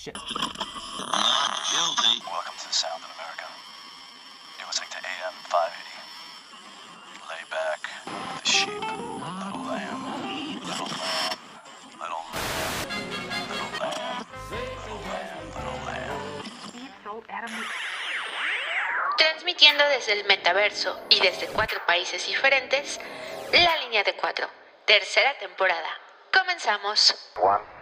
Shit. Not guilty. Welcome to the Sound of America. You're listening to AM 580. Lay back with the sheep. Little lamb. Little lamb. Little lamb. Little lamb. Little lamb. Little lamb. Transmitiendo desde el metaverso y desde cuatro países diferentes, La Línea de Cuatro, tercera temporada. Comenzamos. One,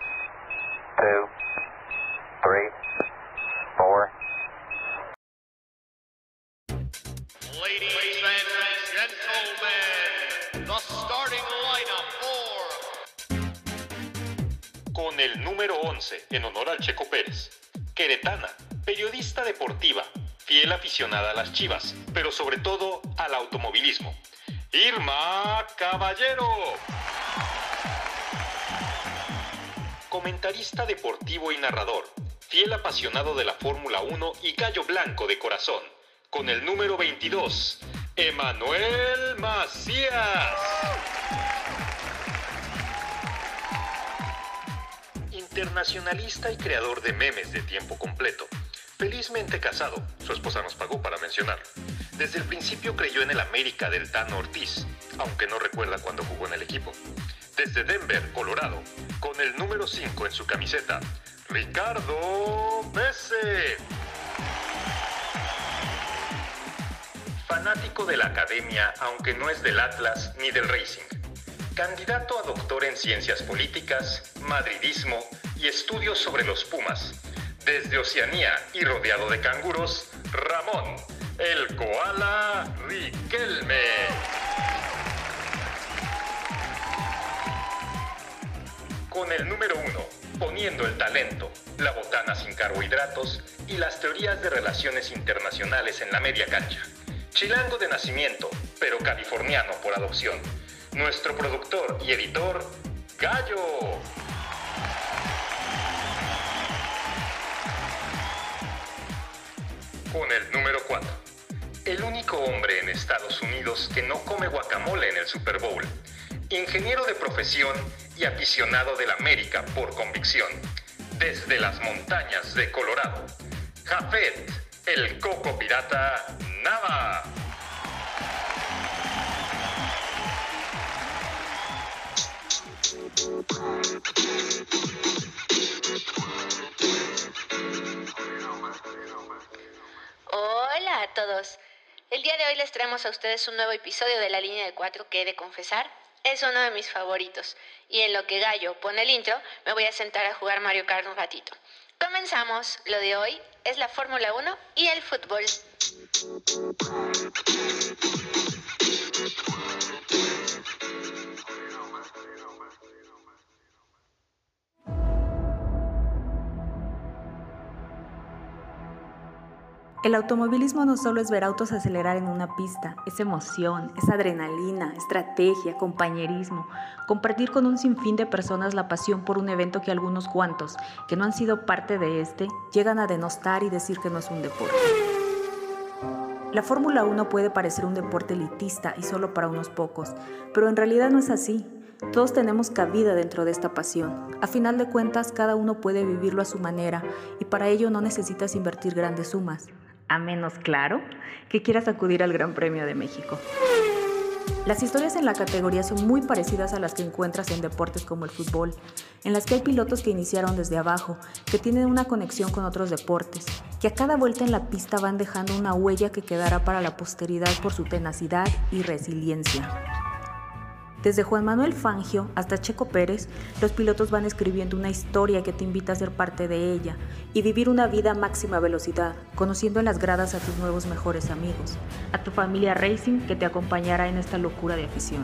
en honor al Checo Pérez. Queretana, periodista deportiva, fiel aficionada a las chivas, pero sobre todo al automovilismo. Irma Caballero. Comentarista deportivo y narrador, fiel apasionado de la Fórmula 1 y gallo blanco de corazón, con el número 22, Emanuel Macías. Internacionalista y creador de memes de tiempo completo. Felizmente casado, su esposa nos pagó para mencionarlo. Desde el principio creyó en el América del Tano Ortiz, aunque no recuerda cuando jugó en el equipo. Desde Denver, Colorado, con el número 5 en su camiseta, Ricardo Bese. Fanático de la academia, aunque no es del Atlas ni del Racing. Candidato a doctor en ciencias políticas, madridismo y estudios sobre los Pumas. Desde Oceanía y rodeado de canguros, Ramón, el koala Riquelme. Con el número uno, poniendo el talento, la botana sin carbohidratos y las teorías de relaciones internacionales en la media cancha. Chilango de nacimiento, pero californiano por adopción. Nuestro productor y editor, Gallo. Con el número 4. El único hombre en Estados Unidos que no come guacamole en el Super Bowl. Ingeniero de profesión y aficionado del América por convicción. Desde las montañas de Colorado. Jafet, el coco pirata Nava. A todos. El día de hoy les traemos a ustedes un nuevo episodio de La Línea de Cuatro que he de confesar es uno de mis favoritos. Y en lo que Gallo pone el intro, me voy a sentar a jugar Mario Kart un ratito. Comenzamos. Lo de hoy es la Fórmula 1 y el fútbol. El automovilismo no solo es ver autos acelerar en una pista, es emoción, es adrenalina, estrategia, compañerismo, compartir con un sinfín de personas la pasión por un evento que algunos cuantos, que no han sido parte de este, llegan a denostar y decir que no es un deporte. La Fórmula 1 puede parecer un deporte elitista y solo para unos pocos, pero en realidad no es así. Todos tenemos cabida dentro de esta pasión. A final de cuentas, cada uno puede vivirlo a su manera y para ello no necesitas invertir grandes sumas a menos claro que quieras acudir al Gran Premio de México. Las historias en la categoría son muy parecidas a las que encuentras en deportes como el fútbol, en las que hay pilotos que iniciaron desde abajo, que tienen una conexión con otros deportes, que a cada vuelta en la pista van dejando una huella que quedará para la posteridad por su tenacidad y resiliencia. Desde Juan Manuel Fangio hasta Checo Pérez, los pilotos van escribiendo una historia que te invita a ser parte de ella y vivir una vida a máxima velocidad, conociendo en las gradas a tus nuevos mejores amigos, a tu familia racing que te acompañará en esta locura de afición.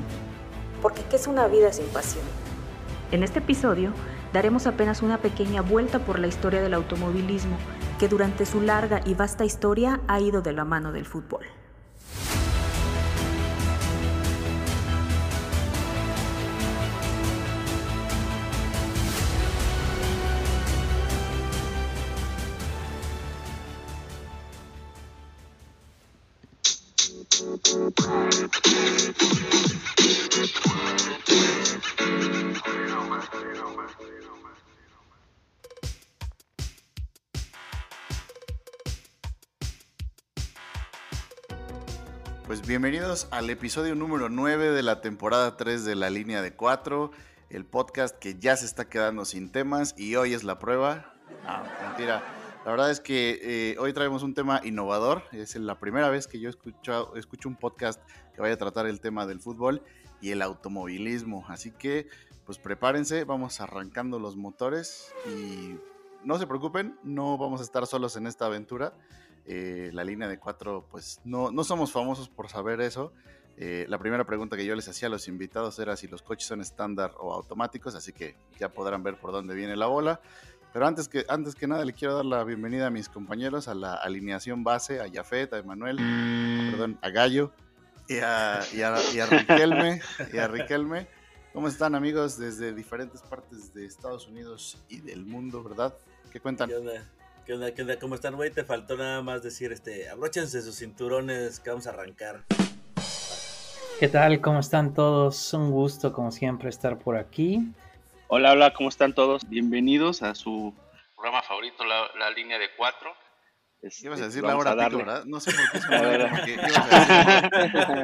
Porque ¿qué es una vida sin pasión? En este episodio daremos apenas una pequeña vuelta por la historia del automovilismo, que durante su larga y vasta historia ha ido de la mano del fútbol. Bienvenidos al episodio número 9 de la temporada 3 de la línea de 4, el podcast que ya se está quedando sin temas y hoy es la prueba. Ah, mentira. La verdad es que eh, hoy traemos un tema innovador. Es la primera vez que yo escucho, escucho un podcast que vaya a tratar el tema del fútbol y el automovilismo. Así que, pues prepárense, vamos arrancando los motores y no se preocupen, no vamos a estar solos en esta aventura. Eh, la línea de cuatro, pues no, no somos famosos por saber eso. Eh, la primera pregunta que yo les hacía a los invitados era si los coches son estándar o automáticos, así que ya podrán ver por dónde viene la bola. Pero antes que, antes que nada le quiero dar la bienvenida a mis compañeros a la alineación base, a Jafet, a Emanuel, perdón, a Gallo y a, y a, y a Riquelme, y a Riquelme. ¿Cómo están amigos desde diferentes partes de Estados Unidos y del mundo, verdad? ¿Qué cuentan? ¿Qué onda? ¿Qué onda? ¿Qué onda? ¿Cómo están, güey? Te faltó nada más decir, este, abróchense sus cinturones que vamos a arrancar. ¿Qué tal? ¿Cómo están todos? Un gusto, como siempre, estar por aquí. Hola, hola, ¿cómo están todos? Bienvenidos a su programa favorito, La, la Línea de Cuatro. Este, Ibas a decir la hora pico. ¿verdad? No sé por qué se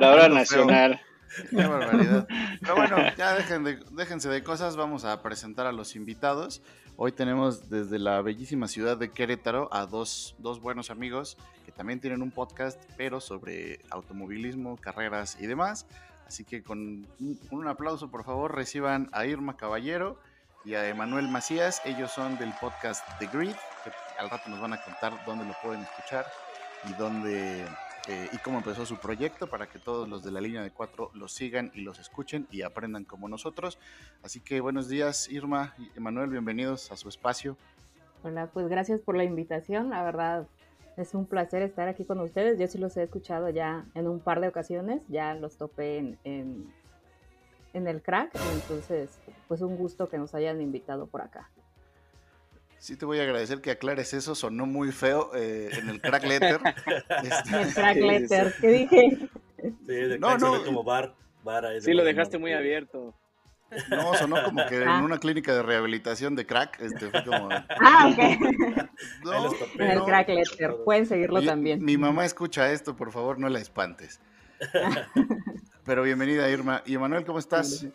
La hora- nacional. Qué barbaridad. Pero bueno, ya dejen de- déjense de cosas, vamos a presentar a los invitados. Hoy tenemos desde la bellísima ciudad de Querétaro a dos, dos buenos amigos que también tienen un podcast, pero sobre automovilismo, carreras y demás. Así que con un, aplauso, por favor, reciban a Irma Caballero y a Emanuel Macías. Ellos son del podcast The Grid, que al rato nos van a contar dónde lo pueden escuchar y dónde eh, y cómo empezó su proyecto para que todos los de la línea de cuatro los sigan y los escuchen y aprendan como nosotros. Así que buenos días, Irma y Emanuel, bienvenidos a su espacio. Hola, pues gracias por la invitación. La verdad es un placer estar aquí con ustedes. Yo sí los he escuchado ya en un par de ocasiones. Ya los topé en, en, en el crack. Entonces, pues un gusto que nos hayan invitado por acá. Sí te voy a agradecer que aclares eso, sonó muy feo eh, en el crack letter. Este, El crack letter, ¿qué dije? Sí, de No, no, como bar. bar ahí Sí, lo dejaste muy abierto. no, sonó como que en Ah. una clínica de rehabilitación de crack. Este, fue como, Ah, ok. no. En el crack letter. Pueden seguirlo también. Mi mamá escucha esto, por favor, no la espantes. Pero bienvenida, Irma. Y Emanuel, ¿cómo estás?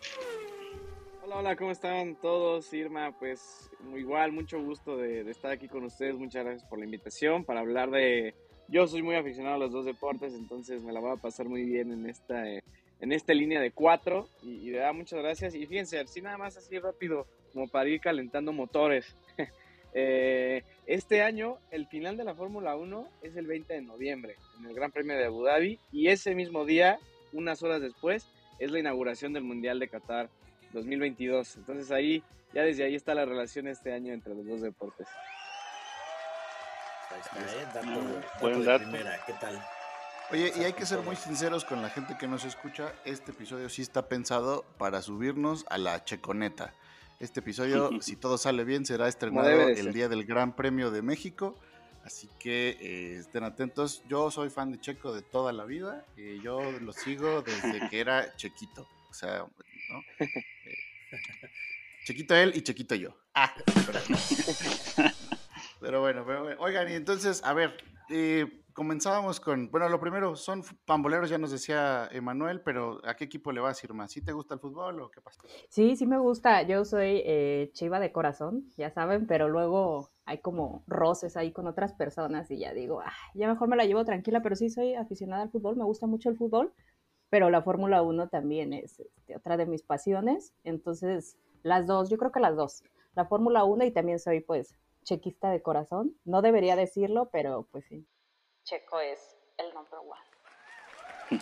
Hola, hola, ¿cómo están todos? Irma, pues igual, mucho gusto de, estar aquí con ustedes. Muchas gracias por la invitación para hablar de... Yo soy muy aficionado a los dos deportes, entonces me la voy a pasar muy bien en esta, eh, en esta línea de cuatro. Y, y de muchas gracias. Y fíjense, así nada más así rápido, como para ir calentando motores. Eh, este año, el final de la Fórmula 1 es el 20 de noviembre, en el Gran Premio de Abu Dhabi. Y ese mismo día, unas horas después, es la inauguración del Mundial de Qatar 2022. Entonces ahí, ya desde ahí está la relación este año entre los dos deportes. Ahí está, ¿eh? Dato, dato buen dato. primera. ¿Qué tal? Oye, y hay que ser muy sinceros con la gente que nos escucha. Este episodio sí está pensado para subirnos a la checoneta. Este episodio, si todo sale bien, será estrenado el ser. día del Gran Premio de México. Así que eh, estén atentos. Yo soy fan de Checo de toda la vida. y yo lo sigo desde que era Chequito. O sea, ¿no? Chequito él y Chequito yo. Ah, pero bueno, pero bueno. oigan, y entonces, a ver, eh, comenzábamos con, bueno, lo primero, son pamboleros, ya nos decía Emanuel, pero ¿a qué equipo le vas, Irma? ¿Sí te gusta el fútbol o qué pasa? Sí, sí me gusta. Yo soy eh, chiva de corazón, ya saben, pero luego hay como roces ahí con otras personas y ya digo, "Ah, ya mejor me la llevo tranquila, pero sí soy aficionada al fútbol, me gusta mucho el fútbol, pero la Fórmula 1 también es este, otra de mis pasiones. Entonces, las dos, yo creo que las dos. La Fórmula 1 y también soy pues chequista de corazón. No debería decirlo, pero pues sí. Checo es el number one.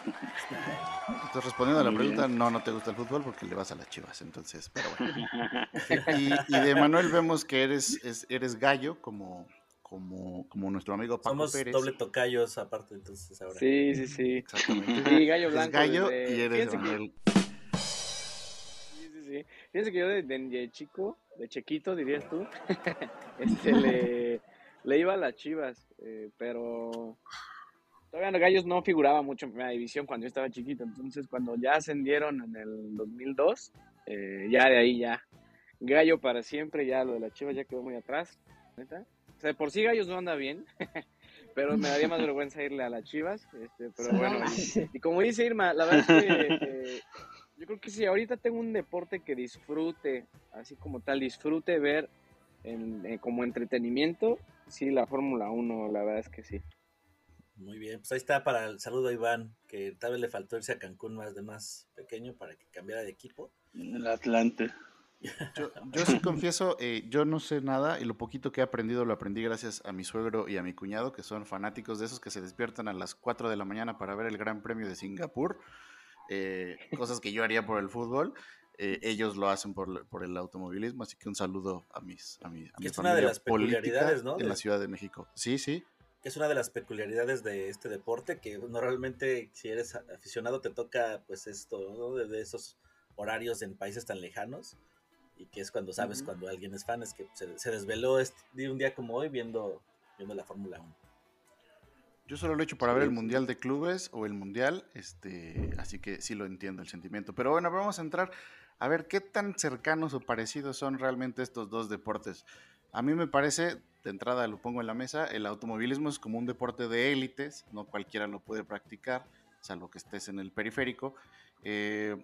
Entonces, respondiendo a la pregunta, no, no te gusta el fútbol porque le vas a las chivas, entonces, pero bueno. Y, y de Emanuel vemos que eres, es- eres gallo, como, como, como nuestro amigo Paco Somos Pérez. doble tocayos aparte, entonces ahora. Sí, sí, sí. Exactamente. Sí, gallo blanco. gallo desde- y eres fíjense que-. Sí, sí, sí. Fíjense que yo de, de- de chico, de chiquito dirías tú, este, le, le iba a las chivas, eh, pero todavía los gallos no figuraba mucho en primera división cuando yo estaba chiquito. Entonces, cuando ya ascendieron en el 2002, eh, ya de ahí ya, gallo para siempre, ya lo de las chivas ya quedó muy atrás. ¿neta? O sea, de por sí gallos no anda bien, pero me daría más vergüenza irle a las Chivas, este, pero bueno, y, y como dice Irma, la verdad es que eh, yo creo que si ahorita tengo un deporte que disfrute, así como tal, disfrute ver en- eh, como entretenimiento, sí, la Fórmula 1, la verdad es que sí. Muy bien, pues ahí está para el saludo a Iván, que tal vez le faltó irse a Cancún más de más pequeño para que cambiara de equipo. El Atlante. Yo, yo sí confieso, eh, yo no sé nada y lo poquito que he aprendido lo aprendí gracias a mi suegro y a mi cuñado, que son fanáticos de esos que se despiertan a las 4 de la mañana para ver el Gran Premio de Singapur, eh, cosas que yo haría por el fútbol. eh, ellos lo hacen por, por el automovilismo, así que un saludo a mis a mi, a mi Es una de las peculiaridades, ¿no? en de- la Ciudad de México. Sí, sí. que es una de las peculiaridades de este deporte, que normalmente si eres aficionado te toca pues esto, ¿no? de esos horarios en países tan lejanos, y que es cuando sabes cuando alguien es fan, es que se, se desveló este, de un día como hoy viendo, viendo la Fórmula 1. Yo solo lo he hecho para ver el Mundial de Clubes o el Mundial, este, así que sí lo entiendo el sentimiento. Pero bueno, vamos a entrar a ver qué tan cercanos o parecidos son realmente estos dos deportes. A mí me parece, de entrada lo pongo en la mesa, el automovilismo es como un deporte de élites, no cualquiera lo puede practicar, salvo que estés en el periférico, eh,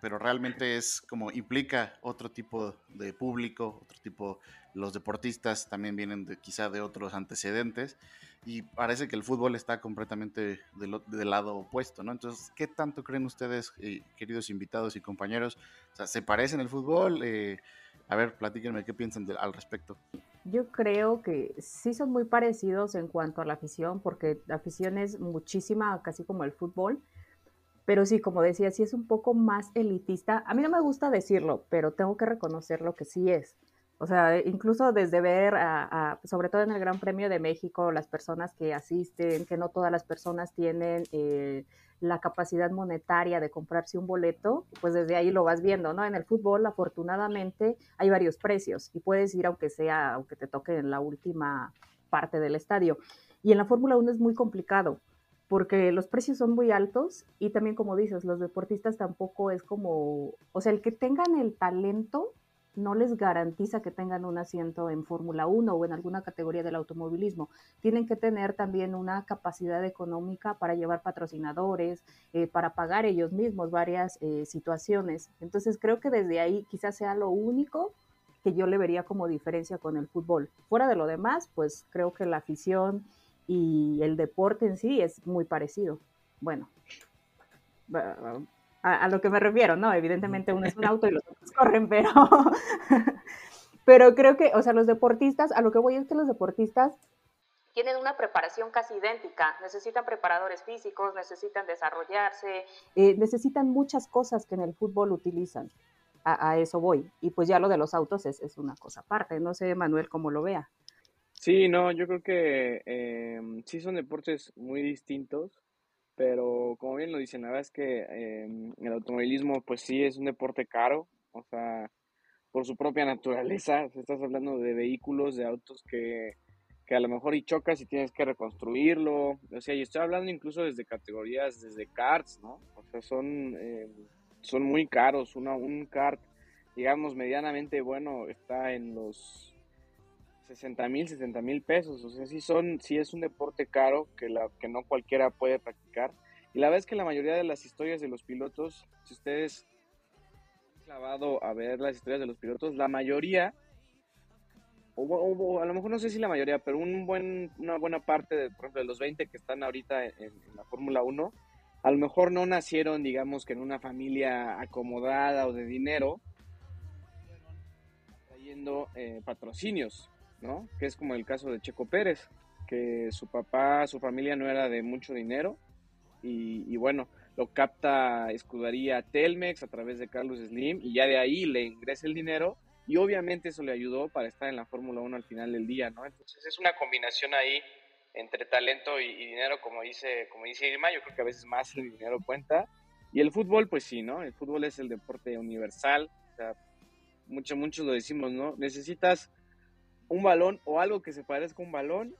pero realmente es como implica otro tipo de público, otro tipo, los deportistas también vienen de, quizá de otros antecedentes y parece que el fútbol está completamente del, del lado opuesto, ¿no? Entonces, ¿qué tanto creen ustedes, eh, queridos invitados y compañeros? O sea, ¿se parecen el fútbol? Eh, a ver, platíquenme qué piensan de- al respecto. Yo creo que sí son muy parecidos en cuanto a la afición, porque la afición es muchísima, casi como el fútbol. Pero sí, como decía, sí es un poco más elitista. A mí no me gusta decirlo, pero tengo que reconocer lo que sí es. O sea, incluso desde ver, sobre todo en el Gran Premio de México, las personas que asisten, que no todas las personas tienen eh, la capacidad monetaria de comprarse un boleto, pues desde ahí lo vas viendo, ¿no? En el fútbol, afortunadamente, hay varios precios y puedes ir aunque sea, aunque te toque en la última parte del estadio. Y en la Fórmula 1 es muy complicado porque los precios son muy altos y también, como dices, los deportistas tampoco es como, o sea, el que tengan el talento no les garantiza que tengan un asiento en Fórmula 1 o en alguna categoría del automovilismo. Tienen que tener también una capacidad económica para llevar patrocinadores, eh, para pagar ellos mismos varias eh, situaciones. Entonces creo que desde ahí quizás sea lo único que yo le vería como diferencia con el fútbol. Fuera de lo demás, pues creo que la afición y el deporte en sí es muy parecido. Bueno, a, lo que me refiero, ¿no? Evidentemente uno es un auto y los otros corren, pero, pero creo que, o sea, los deportistas, a lo que voy es que los deportistas tienen una preparación casi idéntica, necesitan preparadores físicos, necesitan desarrollarse, eh, necesitan muchas cosas que en el fútbol utilizan. A, a eso voy. Y pues ya lo de los autos es, es, una cosa aparte. No sé, Manuel, cómo lo vea. Sí, no, yo creo que eh, sí son deportes muy distintos, pero como bien lo dicen, la verdad es que eh, el automovilismo pues sí es un deporte caro, o sea, por su propia naturaleza, estás hablando de vehículos, de autos que, que a lo mejor y chocas y tienes que reconstruirlo, o sea, y estoy hablando incluso desde categorías, desde karts, ¿no? O sea, son, eh, son muy caros, Una, un kart, digamos, medianamente bueno, está en los 60 mil, 70 mil pesos. O sea, sí, son, sí es un deporte caro que, la, que no cualquiera puede practicar. Y la verdad es que la mayoría de las historias de los pilotos, si ustedes han clavado a ver las historias de los pilotos, la mayoría, o, a lo mejor no sé si la mayoría, pero un buen, una buena parte, de, por ejemplo, de los 20 que están ahorita en, en la Fórmula 1, a lo mejor no nacieron, digamos, que en una familia acomodada o de dinero, trayendo eh, patrocinios. ¿No? Que es como el caso de Checo Pérez, que su papá, su familia no era de mucho dinero y, bueno, lo capta escudería Telmex a través de Carlos Slim y ya de ahí le ingresa el dinero y obviamente eso le ayudó para estar en la Fórmula 1 al final del día, ¿no? Entonces es una combinación ahí entre talento y, dinero, como dice, como dice Irma, yo creo que a veces más el dinero cuenta. Y el fútbol, pues sí, ¿no? El fútbol es el deporte universal, o sea, lo decimos, ¿no? Necesitas un balón o algo que se parezca a un balón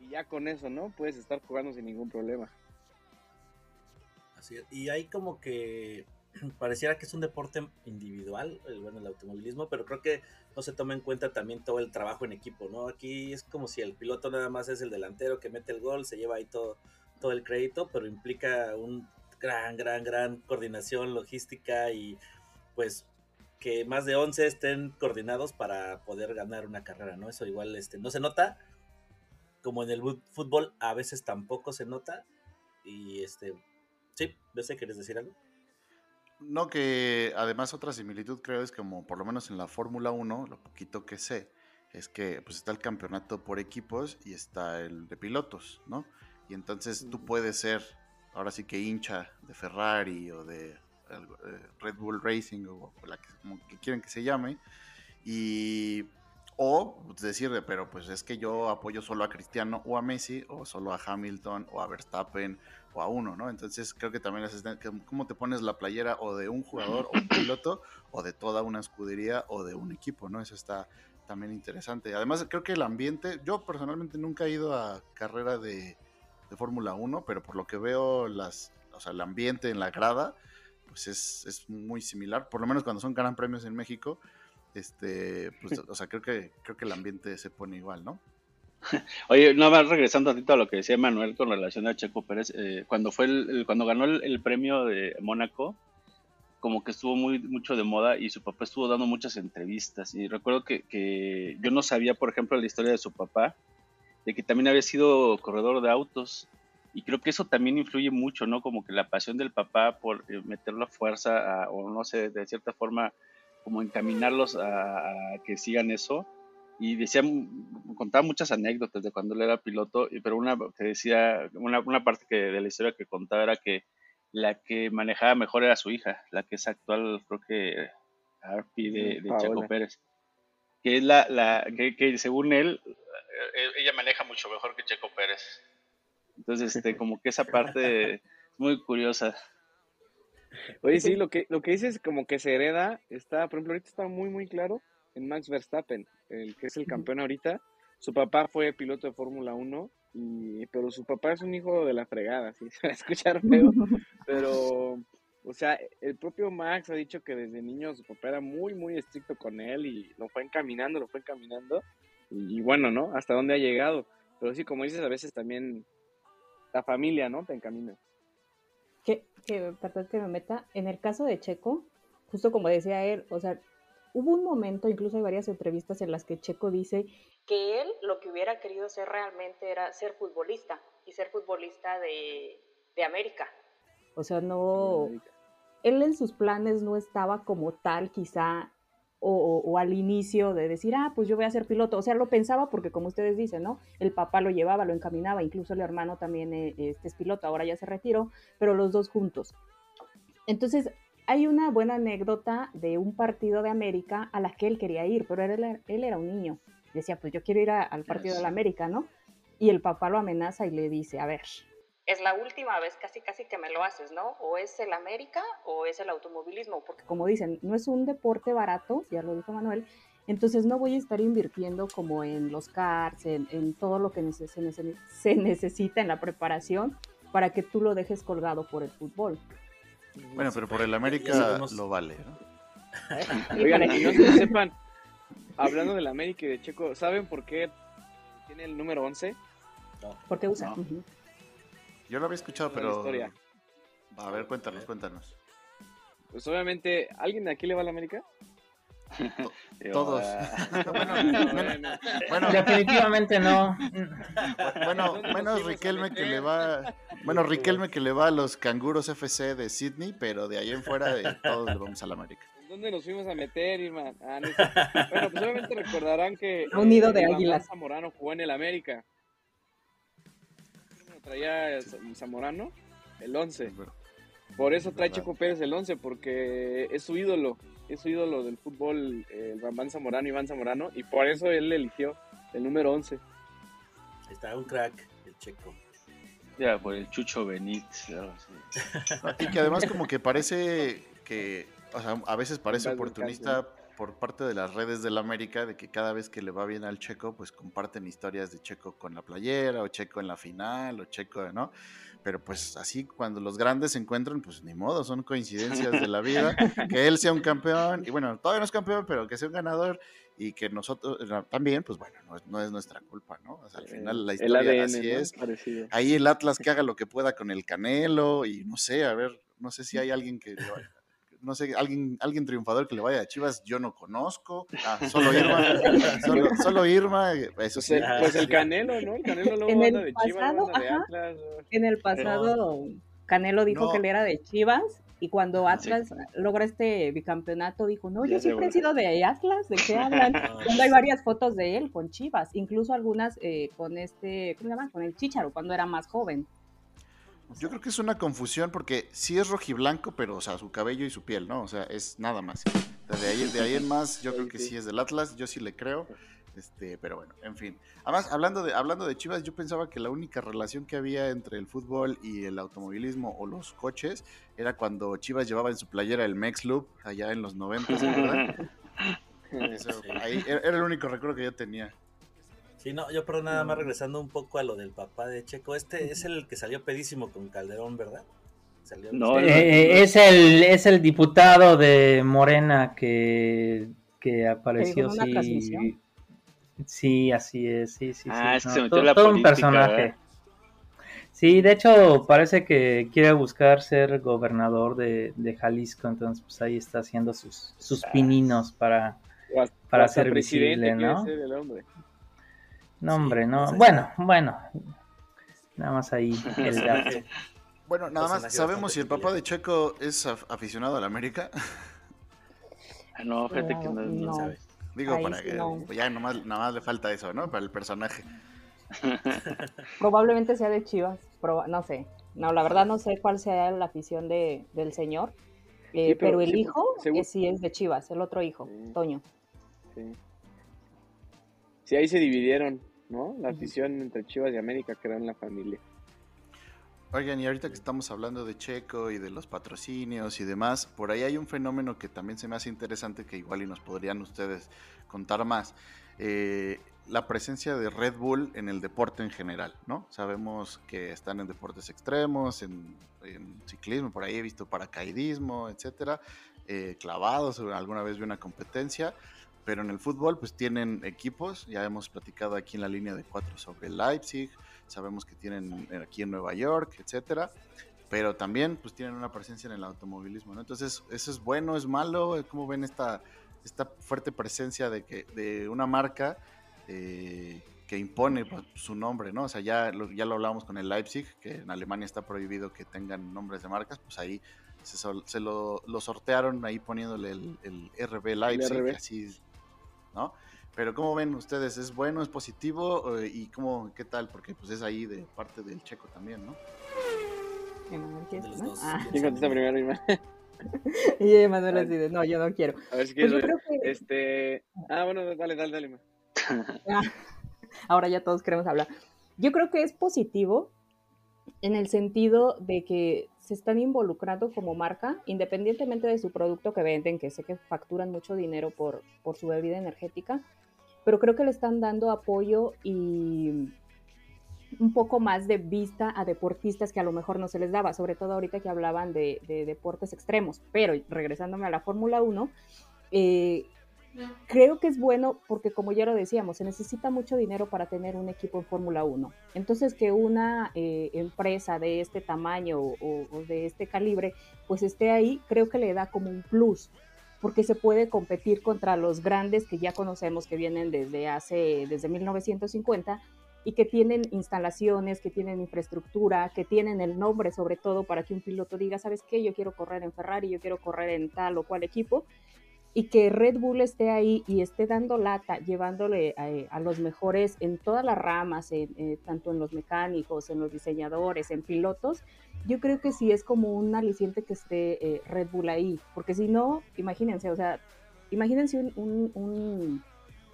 y ya con eso, ¿no? Puedes estar jugando sin ningún problema. Así. Y hay como que pareciera que es un deporte individual, el, bueno, el automovilismo, pero creo que no se toma en cuenta también todo el trabajo en equipo, ¿no? Aquí es como si el piloto nada más es el delantero que mete el gol, se lleva ahí todo, todo el crédito, pero implica un gran, gran, gran coordinación logística y pues que más de 11 estén coordinados para poder ganar una carrera, ¿no? Eso igual este, no se nota, como en el fútbol a veces tampoco se nota. Y este, sí, no sé, ¿quieres decir algo? No, que además otra similitud creo es como por lo menos en la Fórmula 1, lo poquito que sé, es que pues está el campeonato por equipos y está el de pilotos, ¿no? Y entonces tú puedes ser, ahora sí que hincha de Ferrari o de Red Bull Racing o la que, como que quieren que se llame, y o decir, pero pues es que yo apoyo solo a Cristiano o a Messi, o solo a Hamilton, o a Verstappen, o a uno, ¿no? Entonces creo que también es cómo te pones la playera o de un jugador o un piloto, o de toda una escudería o de un equipo, ¿no? Eso está también interesante. Además, creo que el ambiente, yo personalmente nunca he ido a carrera de, de Fórmula 1, pero por lo que veo, las, o sea, el ambiente en la grada, pues es, es muy similar, por lo menos cuando son gran premios en México, este, pues, o sea, creo que, creo que el ambiente se pone igual, ¿no? Oye, no más regresando a lo que decía Manuel con relación a Checo Pérez, eh, cuando fue el, cuando ganó el, premio de Mónaco, como que estuvo muy mucho de moda y su papá estuvo dando muchas entrevistas y recuerdo que, que yo no sabía, por ejemplo, la historia de su papá, de que también había sido corredor de autos y creo que eso también influye mucho, ¿no? Como que la pasión del papá por eh, meter la fuerza o no sé, de cierta forma, como encaminarlos a, que sigan eso. Y decía, contaba muchas anécdotas de cuando él era piloto, pero una que decía, una, una parte que, de la historia que contaba era que la que manejaba mejor era su hija, la que es actual, creo que Harpy de, de Checo Pérez. Que es la, la que, que según él, eh, ella maneja mucho mejor que Checo Pérez. Entonces, este, como que esa parte es muy curiosa. Oye, sí, lo que, lo que dices como que se hereda, está, por ejemplo, ahorita está muy, muy claro en Max Verstappen, el que es el campeón ahorita. Su papá fue piloto de Fórmula 1, y, pero su papá es un hijo de la fregada, sí, se va a escuchar feo, pero, o sea, el propio Max ha dicho que desde niño su papá era muy, muy estricto con él y lo fue encaminando, lo fue encaminando, y, y bueno, ¿no? Hasta dónde ha llegado. Pero sí, como dices, a veces también la familia, ¿no? Te encamina. Que, que, perdón que me meta, en el caso de Checo, justo como decía él, o sea, hubo un momento, incluso hay varias entrevistas en las que Checo dice que él lo que hubiera querido ser realmente era ser futbolista y ser futbolista de, de América. O sea, no, él en sus planes no estaba como tal quizá o, al inicio de decir, ah, pues yo voy a ser piloto. O sea, lo pensaba porque, como ustedes dicen, ¿no? El papá lo llevaba, lo encaminaba, incluso el hermano también eh, este es piloto, ahora ya se retiró, pero los dos juntos. Entonces, hay una buena anécdota de un partido de América a la que él quería ir, pero él, él era un niño. Decía, pues yo quiero ir al partido de la América, ¿no? Y el papá lo amenaza y le dice, a ver, es la última vez casi casi que me lo haces, ¿no? O es el América o es el automovilismo, porque como dicen, no es un deporte barato, ya lo dijo Manuel, entonces no voy a estar invirtiendo como en los cars, en, todo lo que se, se, necesita en la preparación para que tú lo dejes colgado por el fútbol. Bueno, pero por el América lo vale, ¿no? Oigan, y no se sepan, hablando del América y de Checo, ¿saben por qué tiene el número 11? No. Porque usa. Yo lo había escuchado, pero. A ver, cuéntanos, cuéntanos. Pues obviamente, ¿alguien de aquí le va a la América? Todos. bueno, definitivamente no. Bueno, menos Riquelme que le va, bueno, Riquelme que le va a los Canguros FC de Sydney, pero de ahí en fuera de todos le vamos a la América. ¿Dónde nos fuimos a meter, Irma? Ah, bueno, pues obviamente recordarán que Unido de Águilas. Zamorano jugó en el América traía Zamorano el 11. Por eso trae Checo Pérez el 11, porque es su ídolo, es su ídolo del fútbol, el Rambán Zamorano, Iván Zamorano, y por eso él eligió el número 11. Está un crack, el Checo. Ya, por el Chucho Benítez. Y que además como que parece que, o sea, a veces parece oportunista por parte de las redes del América de que cada vez que le va bien al Checo, pues comparten historias de Checo con la playera, o Checo en la final, o Checo, ¿no? Pero pues así cuando los grandes se encuentran, pues ni modo, son coincidencias de la vida. Que él sea un campeón, y bueno, todavía no es campeón, pero que sea un ganador y que nosotros también, pues bueno, no es, no es nuestra culpa, ¿no? O sea, al final la historia ADN, así ¿no? es. Parecido. Ahí el Atlas que haga lo que pueda con el Canelo y no sé, a ver, no sé si hay alguien que no sé, alguien, alguien triunfador que le vaya a Chivas, yo no conozco. Ah, solo Irma, solo, solo Irma, eso Pues sí. el, pues el Canelo, ¿no? El Canelo luego En el anda de Chivas, pasado, anda de. En el pasado, Canelo dijo No. que él era de Chivas y cuando Sí. Atlas logra este bicampeonato dijo, no, Ya yo se siempre he sido de Atlas, ¿de qué hablan? Cuando hay varias fotos de él con Chivas, incluso algunas eh, con este, ¿cómo se llama? Con el Chicharo, cuando era más joven. O Yo creo que es una confusión porque sí es rojiblanco, pero o sea, su cabello y su piel, ¿no? O sea, es nada más. De ahí, de ahí en más, yo creo que sí es del Atlas, yo sí le creo. Este, pero bueno, en fin. Además, hablando de, hablando de Chivas, yo pensaba que la única relación que había entre el fútbol y el automovilismo o los coches era cuando Chivas llevaba en su playera el Mex Loop allá en los 90, ¿verdad? Eso, ahí era el único recuerdo que yo tenía. Sí, no, yo pero nada más regresando un poco a lo del papá de Checo. Este es el que salió pedísimo con Calderón, ¿verdad? Salió No, Eh, el- eh, es, el, es el diputado de Morena que, que apareció, sí. Sí, así es, sí, sí, Ah, sí. es que no, se metió to- en la todo un personaje. ¿verdad? Sí, de hecho parece que quiere buscar ser gobernador de, de Jalisco, entonces pues ahí está haciendo sus, sus pininos para... Para ser presidente visible, ¿no? ser el hombre. No, Sí, hombre, no. pues Bueno, bueno. Nada más ahí el dato. Bueno, nada más, ¿sabemos si el papá de Checo es af- aficionado a la América? Ah, no, fíjate que no, no No. sabes. Digo, Ahí para sí que no. ya nomás, nada más le falta eso, ¿no? Para el personaje. Probablemente sea de Chivas, proba- no sé. No, la verdad no sé cuál sea la afición de, del señor, eh, Sí, pero, pero el sí, hijo según- sí es de Chivas, el otro hijo, Sí. Toño. Sí. Sí, ahí se dividieron, ¿no? La afición entre Chivas y América crearon la familia. Oigan, y ahorita que estamos hablando de Checo y de los patrocinios y demás, por ahí hay un fenómeno que también se me hace interesante que igual y nos podrían ustedes contar más. Eh, la presencia de Red Bull en el deporte en general, ¿no? Sabemos que están en deportes extremos, en, en ciclismo, por ahí he visto paracaidismo, etcétera, eh, clavados, alguna vez vi una competencia, pero en el fútbol pues tienen equipos, ya hemos platicado aquí en la línea de cuatro sobre Leipzig, sabemos que tienen aquí en Nueva York, etcétera, pero también pues tienen una presencia en el automovilismo, ¿no? Entonces, ¿eso es bueno, es malo? ¿Cómo ven esta, esta fuerte presencia de, que, de una marca eh, que impone pues, su nombre, ¿no? O sea, ya lo, ya lo hablábamos con el Leipzig, que en Alemania está prohibido que tengan nombres de marcas, pues ahí se, sol- se lo, lo sortearon ahí poniéndole el, el RB Leipzig, RB. así, ¿no? Pero ¿cómo ven ustedes? ¿Es bueno, es positivo? Eh, ¿Y cómo, qué tal? Porque pues es ahí de parte del checo también, ¿no? Ah, ¿Quién contesta primero, Irma? y Emanuel así de, no, yo no quiero. A ver si Pues quieres yo ver. creo que Este. Ah, bueno, dale, dale, dale. Ah, ahora ya todos queremos hablar. Yo creo que es positivo en el sentido de que se están involucrando como marca, independientemente de su producto que venden, que sé que facturan mucho dinero por, por su bebida energética, pero creo que le están dando apoyo y un poco más de vista a deportistas que a lo mejor no se les daba, sobre todo ahorita que hablaban de, de deportes extremos. Pero regresándome a la Fórmula 1, eh, creo que es bueno porque como ya lo decíamos, se necesita mucho dinero para tener un equipo en Fórmula 1. Entonces que una eh, empresa de este tamaño o, o de este calibre pues esté ahí, creo que le da como un plus porque se puede competir contra los grandes que ya conocemos que vienen desde hace desde 1950 y que tienen instalaciones, que tienen infraestructura, que tienen el nombre sobre todo para que un piloto diga, ¿sabes qué? Yo quiero correr en Ferrari, yo quiero correr en tal o cual equipo y que Red Bull esté ahí y esté dando lata, llevándole a, a los mejores en todas las ramas, en, eh, tanto en los mecánicos, en los diseñadores, en pilotos, yo creo que sí es como un aliciente que esté eh, Red Bull ahí, porque si no, imagínense, o sea, imagínense un, un, un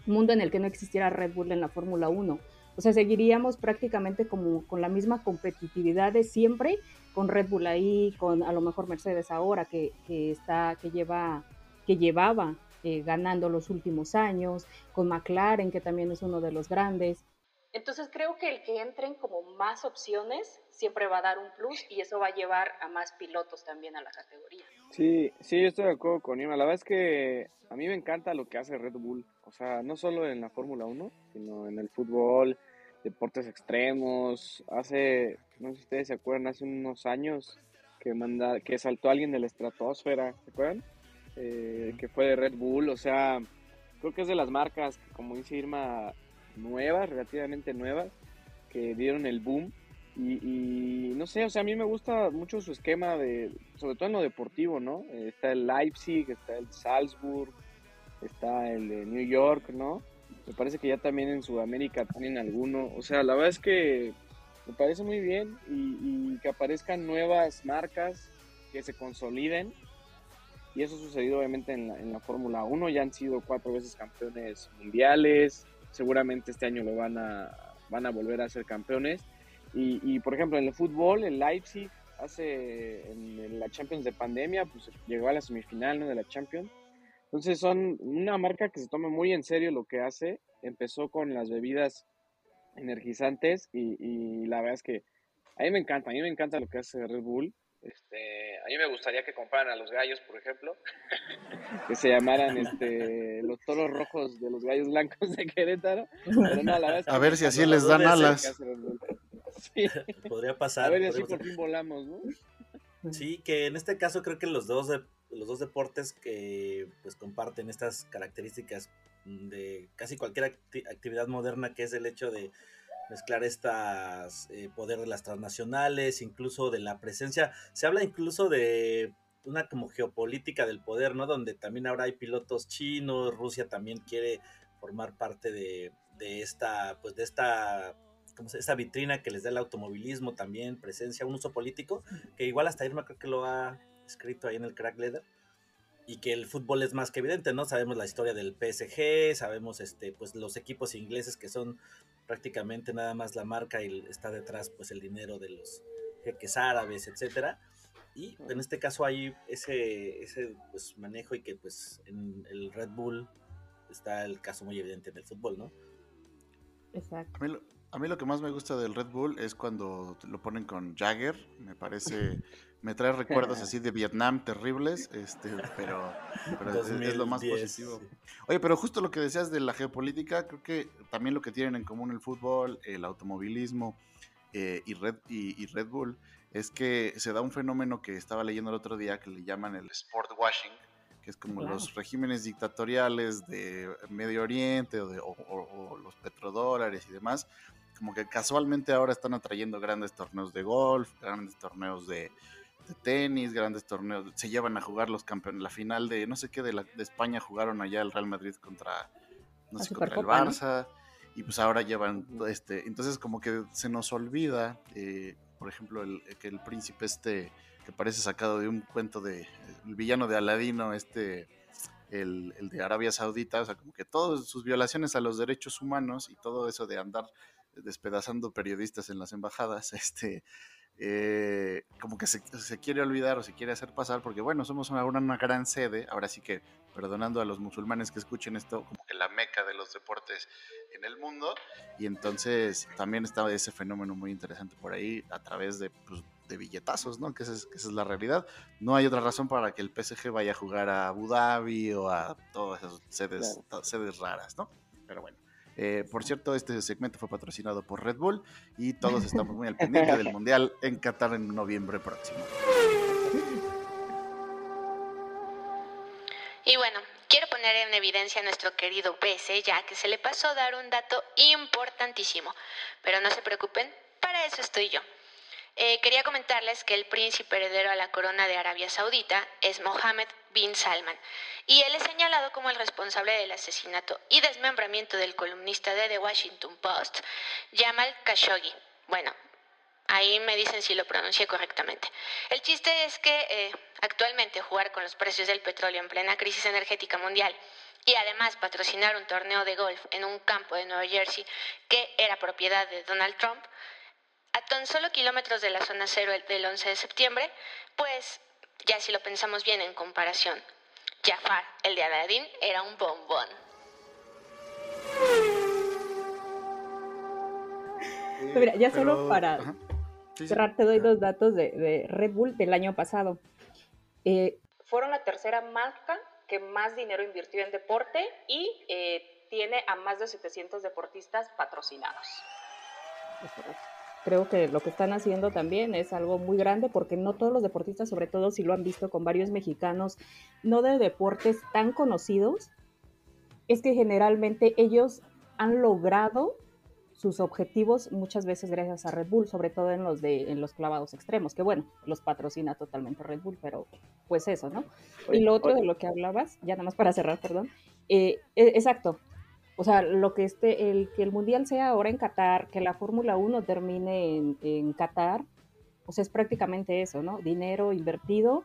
mundo en el que no existiera Red Bull en la Fórmula 1. O sea, seguiríamos prácticamente como con la misma competitividad de siempre, con Red Bull ahí, con a lo mejor Mercedes ahora, que, que está, que lleva que llevaba eh, ganando los últimos años, con McLaren, que también es uno de los grandes. Entonces creo que el que entren como más opciones siempre va a dar un plus y eso va a llevar a más pilotos también a la categoría. Sí, sí, yo estoy de acuerdo con Ima. La verdad es que a mí me encanta lo que hace Red Bull. O sea, no solo en la Fórmula 1, sino en el fútbol, deportes extremos. Hace, no sé si ustedes se acuerdan, hace unos años que manda, que saltó alguien de la estratosfera, ¿se acuerdan? Eh, que fue de Red Bull. O sea, creo que es de las marcas, como dice Irma, nuevas, relativamente nuevas, que dieron el boom. Y, no sé, o sea, a mí me gusta mucho su esquema de, sobre todo en lo deportivo, ¿no? Eh, está el Leipzig, está el Salzburg, está el de New York, ¿no? Me parece que ya también en Sudamérica tienen alguno. O sea, la verdad es que me parece muy bien y, y que aparezcan nuevas marcas que se consoliden. Y eso ha sucedido obviamente en la, en la Fórmula 1. Ya han sido cuatro veces campeones mundiales. Seguramente este año lo van a, van a volver a ser campeones. Y, y, por ejemplo, en el fútbol, el Leipzig hace en la Champions de pandemia, pues llegó a la semifinal ¿no? de la Champions. Entonces son una marca que se toma muy en serio lo que hace. Empezó con las bebidas energizantes y, y la verdad es que a mí me encanta, a mí me encanta lo que hace Red Bull. Este, a mí me gustaría que compraran a los gallos, por ejemplo, que se llamaran este, los toros rojos de los gallos blancos de Querétaro. Pero no, la verdad es que A ver si así les dan alas. Sí. Podría pasar. A ver, así por fin volamos, ¿no? Sí, que en este caso creo que los dos, de- los dos deportes que pues comparten estas características de casi cualquier acti- actividad moderna, que es el hecho de mezclar estas eh, poder de las transnacionales, incluso de la presencia, se habla incluso de una como geopolítica del poder, ¿no? Donde también ahora hay pilotos chinos, Rusia también quiere formar parte de, de esta, pues de esta como esta vitrina que les da el automovilismo también, presencia, un uso político, que igual hasta Irma creo que lo ha escrito ahí en el Crack Leather, y que el fútbol es más que evidente, ¿no? Sabemos la historia del PSG, sabemos este, pues los equipos ingleses que son prácticamente nada más la marca y está detrás pues el dinero de los jeques árabes, etcétera. Y en este caso hay ese, ese pues, manejo y que pues en el Red Bull está el caso muy evidente en el fútbol, ¿no? Exacto. A mí, lo, a mí lo que más me gusta del Red Bull es cuando lo ponen con Jagger. Me parece, me trae recuerdos así de Vietnam terribles, este, pero, pero es, es lo más 2010, positivo. sí. Oye, pero justo lo que decías de la geopolítica, creo que también lo que tienen en común el fútbol, el automovilismo eh, y, Red, y, y Red Bull es que se da un fenómeno que estaba leyendo el otro día que le llaman el sport washing, que es como Claro. los regímenes dictatoriales de Medio Oriente o, de- o- o- o los petrodólares y demás, como que casualmente ahora están atrayendo grandes torneos de golf, grandes torneos de, de tenis, grandes torneos, se llevan a jugar los campeones, la final de no sé qué de, la, de España jugaron allá el Real Madrid contra, no La sé, contra el. Barça, y pues ahora llevan, este, entonces como que se nos olvida, eh, por ejemplo, el, que el príncipe este, que parece sacado de un cuento de, el villano de Aladino, este, el, el de Arabia Saudita, o sea, como que todas sus violaciones a los derechos humanos y todo eso de andar despedazando periodistas en las embajadas, este, eh, como que se, se quiere olvidar o se quiere hacer pasar, porque bueno, somos una, una gran sede, ahora sí que, perdonando a los musulmanes que escuchen esto, como que la meca de los deportes en el mundo, y entonces también está ese fenómeno muy interesante por ahí a través de, pues, de billetazos, ¿no? Que esa, es, que esa es la realidad. No hay otra razón para que el PSG vaya a jugar a Abu Dhabi o a todas esas sedes, sedes raras, ¿no? Pero bueno. Eh, por cierto, este segmento fue patrocinado por Red Bull y todos estamos muy al pendiente del Mundial en Qatar en noviembre próximo. Y bueno, quiero poner en evidencia a nuestro querido PS, ya que se le pasó dar un dato importantísimo. Pero no se preocupen, para eso estoy yo. Eh, quería comentarles que el príncipe heredero a la corona de Arabia Saudita es Mohammed bin Salman, y él es señalado como el responsable del asesinato y desmembramiento del columnista de The Washington Post, Jamal Khashoggi. Bueno, Ahí me dicen si lo pronuncié correctamente. El chiste es que eh, actualmente jugar con los precios del petróleo en plena crisis energética mundial y además patrocinar un torneo de golf en un campo de Nueva Jersey que era propiedad de Donald Trump, a tan solo kilómetros de la zona cero del 11 de septiembre, pues ya si lo pensamos bien en comparación, Jafar, el de Aladdin, era un bombón. Mira, ya Pero- solo para. Sí, sí. cerrar, te doy dos datos de, de Red Bull del año pasado. Eh, fueron la tercera marca que más dinero invirtió en deporte y eh, tiene a más de 700 deportistas patrocinados. Creo que lo que están haciendo también es algo muy grande porque no todos los deportistas, sobre todo si lo han visto con varios mexicanos, no de deportes tan conocidos, es que generalmente ellos han logrado sus objetivos muchas veces gracias a Red Bull, sobre todo en los de en los clavados extremos, que bueno, los patrocina totalmente Red Bull, pero pues eso, ¿no? y lo otro de lo que hablabas, ya nada más para cerrar, perdón, eh, e- exacto. O sea, lo que este, el que el mundial sea ahora en Qatar, que la Fórmula 1 termine en, en Qatar, o sea, es prácticamente eso, ¿no? Dinero invertido.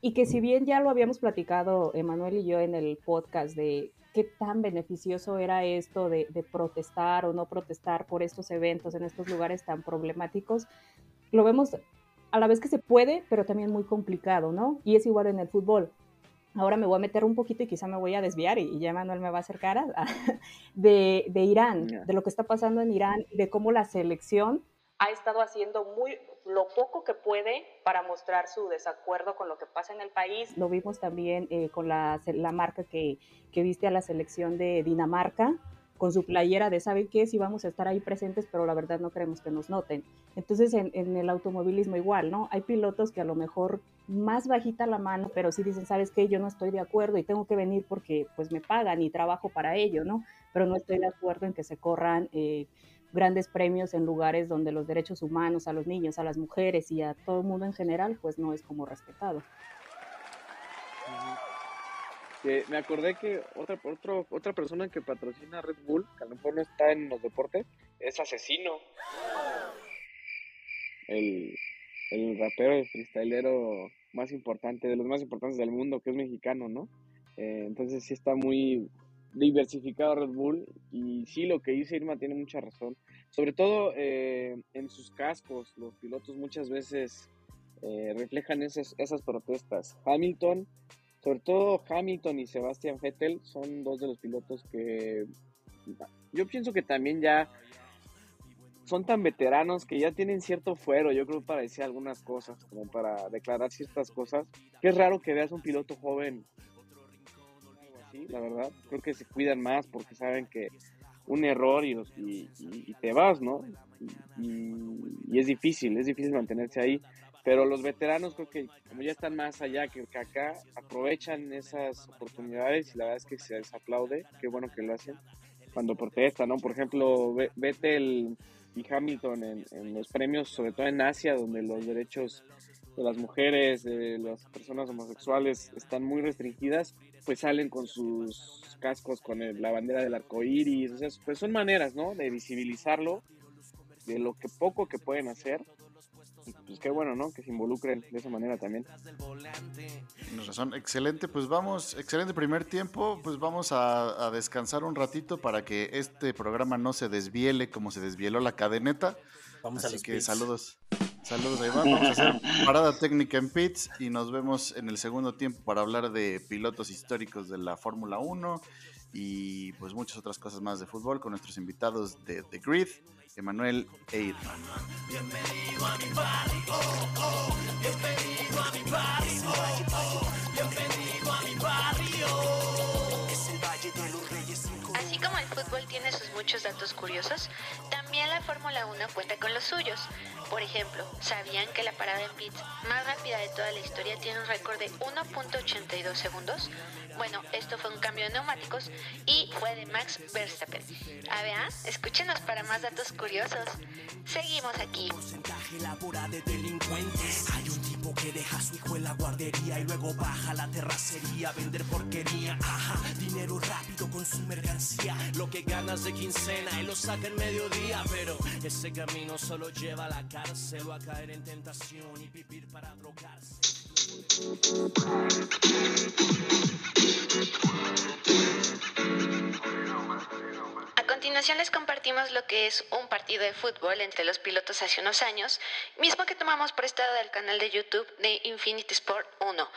Y que si bien ya lo habíamos platicado Emanuel y yo en el podcast de qué tan beneficioso era esto de, de protestar o no protestar por estos eventos en estos lugares tan problemáticos, lo vemos a la vez que se puede, pero también muy complicado, ¿no? Y es igual en el fútbol. Ahora me voy a meter un poquito y quizá me voy a desviar y, y ya Manuel me va a acercar a- a- de, de Irán, de lo que está pasando en Irán, de cómo la selección ha estado haciendo muy lo poco que puede para mostrar su desacuerdo con lo que pasa en el país. Lo vimos también eh, con la, la marca que, que viste a la selección de Dinamarca, con su playera de saben qué, si vamos a estar ahí presentes, pero la verdad no queremos que nos noten. Entonces en, el automovilismo igual, ¿no? Hay pilotos que a lo mejor más bajita la mano, pero sí dicen, ¿sabes qué? Yo no estoy de acuerdo y tengo que venir porque pues me pagan y trabajo para ello, ¿no? Pero no estoy de acuerdo en que se corran eh, grandes premios en lugares donde los derechos humanos a los niños, a las mujeres y a todo el mundo en general, pues no es como respetado. Me acordé que otra, otro, otra persona que patrocina Red Bull, que a lo mejor no está en los deportes, es Asesino. El, el rapero, el freestylero más importante, de los más importantes del mundo, que es mexicano, ¿no? Eh, entonces sí está muy diversificado Red Bull y sí lo que dice Irma tiene mucha razón. Sobre todo eh, en sus cascos, los pilotos muchas veces eh, reflejan esas, esas protestas. Hamilton sobre todo Hamilton y Sebastian Vettel son dos de los pilotos que yo pienso que también ya son tan veteranos que ya tienen cierto fuero, yo creo, para decir algunas cosas, como para declarar ciertas cosas. Que es raro que veas un piloto joven algo así, la verdad. Creo que se cuidan más porque saben que un error y, y, y- te vas, ¿no? Y es difícil, es difícil mantenerse ahí. Pero los veteranos creo que como ya están más allá que, acá, aprovechan esas oportunidades y la verdad es que se les aplaude, qué bueno que lo hacen cuando protestan, ¿no? Por ejemplo, Ve- Vettel y Hamilton en, en los premios, sobre todo en Asia, donde los derechos de las mujeres, de las personas homosexuales están muy restringidas, pues salen con sus cascos con el- la bandera del arco iris, pues son maneras, ¿no? De visibilizarlo, de lo que poco que pueden hacer. Pues qué bueno, ¿no? Que se involucren de esa manera también. Tienes razón, excelente, pues vamos, excelente primer tiempo, pues vamos a, a descansar un ratito para que este programa no se desviele como se desvieló la cadeneta. Vamos a Así los que pits. saludos, saludos a Iván, vamos a hacer parada técnica en pits y nos vemos en el segundo tiempo para hablar de pilotos históricos de la Fórmula 1 y pues muchas otras cosas más de fútbol con nuestros invitados de The Grid, Emanuel e muchos datos curiosos, también la Fórmula 1 cuenta con los suyos. Por ejemplo, ¿sabían que la parada en pits más rápida de toda la historia tiene un récord de 1.82 segundos? Bueno, esto fue un cambio de neumáticos y fue de Max Verstappen. A ver, escúchenos para más datos curiosos. Seguimos aquí. Que deja a su hijo en la guardería y luego baja a la terracería a vender porquería. Ajá, dinero rápido con su mercancía. Lo que ganas de quincena y lo saca en mediodía. Pero ese camino solo lleva a la cárcel o a caer en tentación y vivir para drogarse. Continuación les compartimos lo que es un partido de fútbol entre los pilotos hace unos años, mismo que tomamos prestado del canal de YouTube de Infinity Sport 1.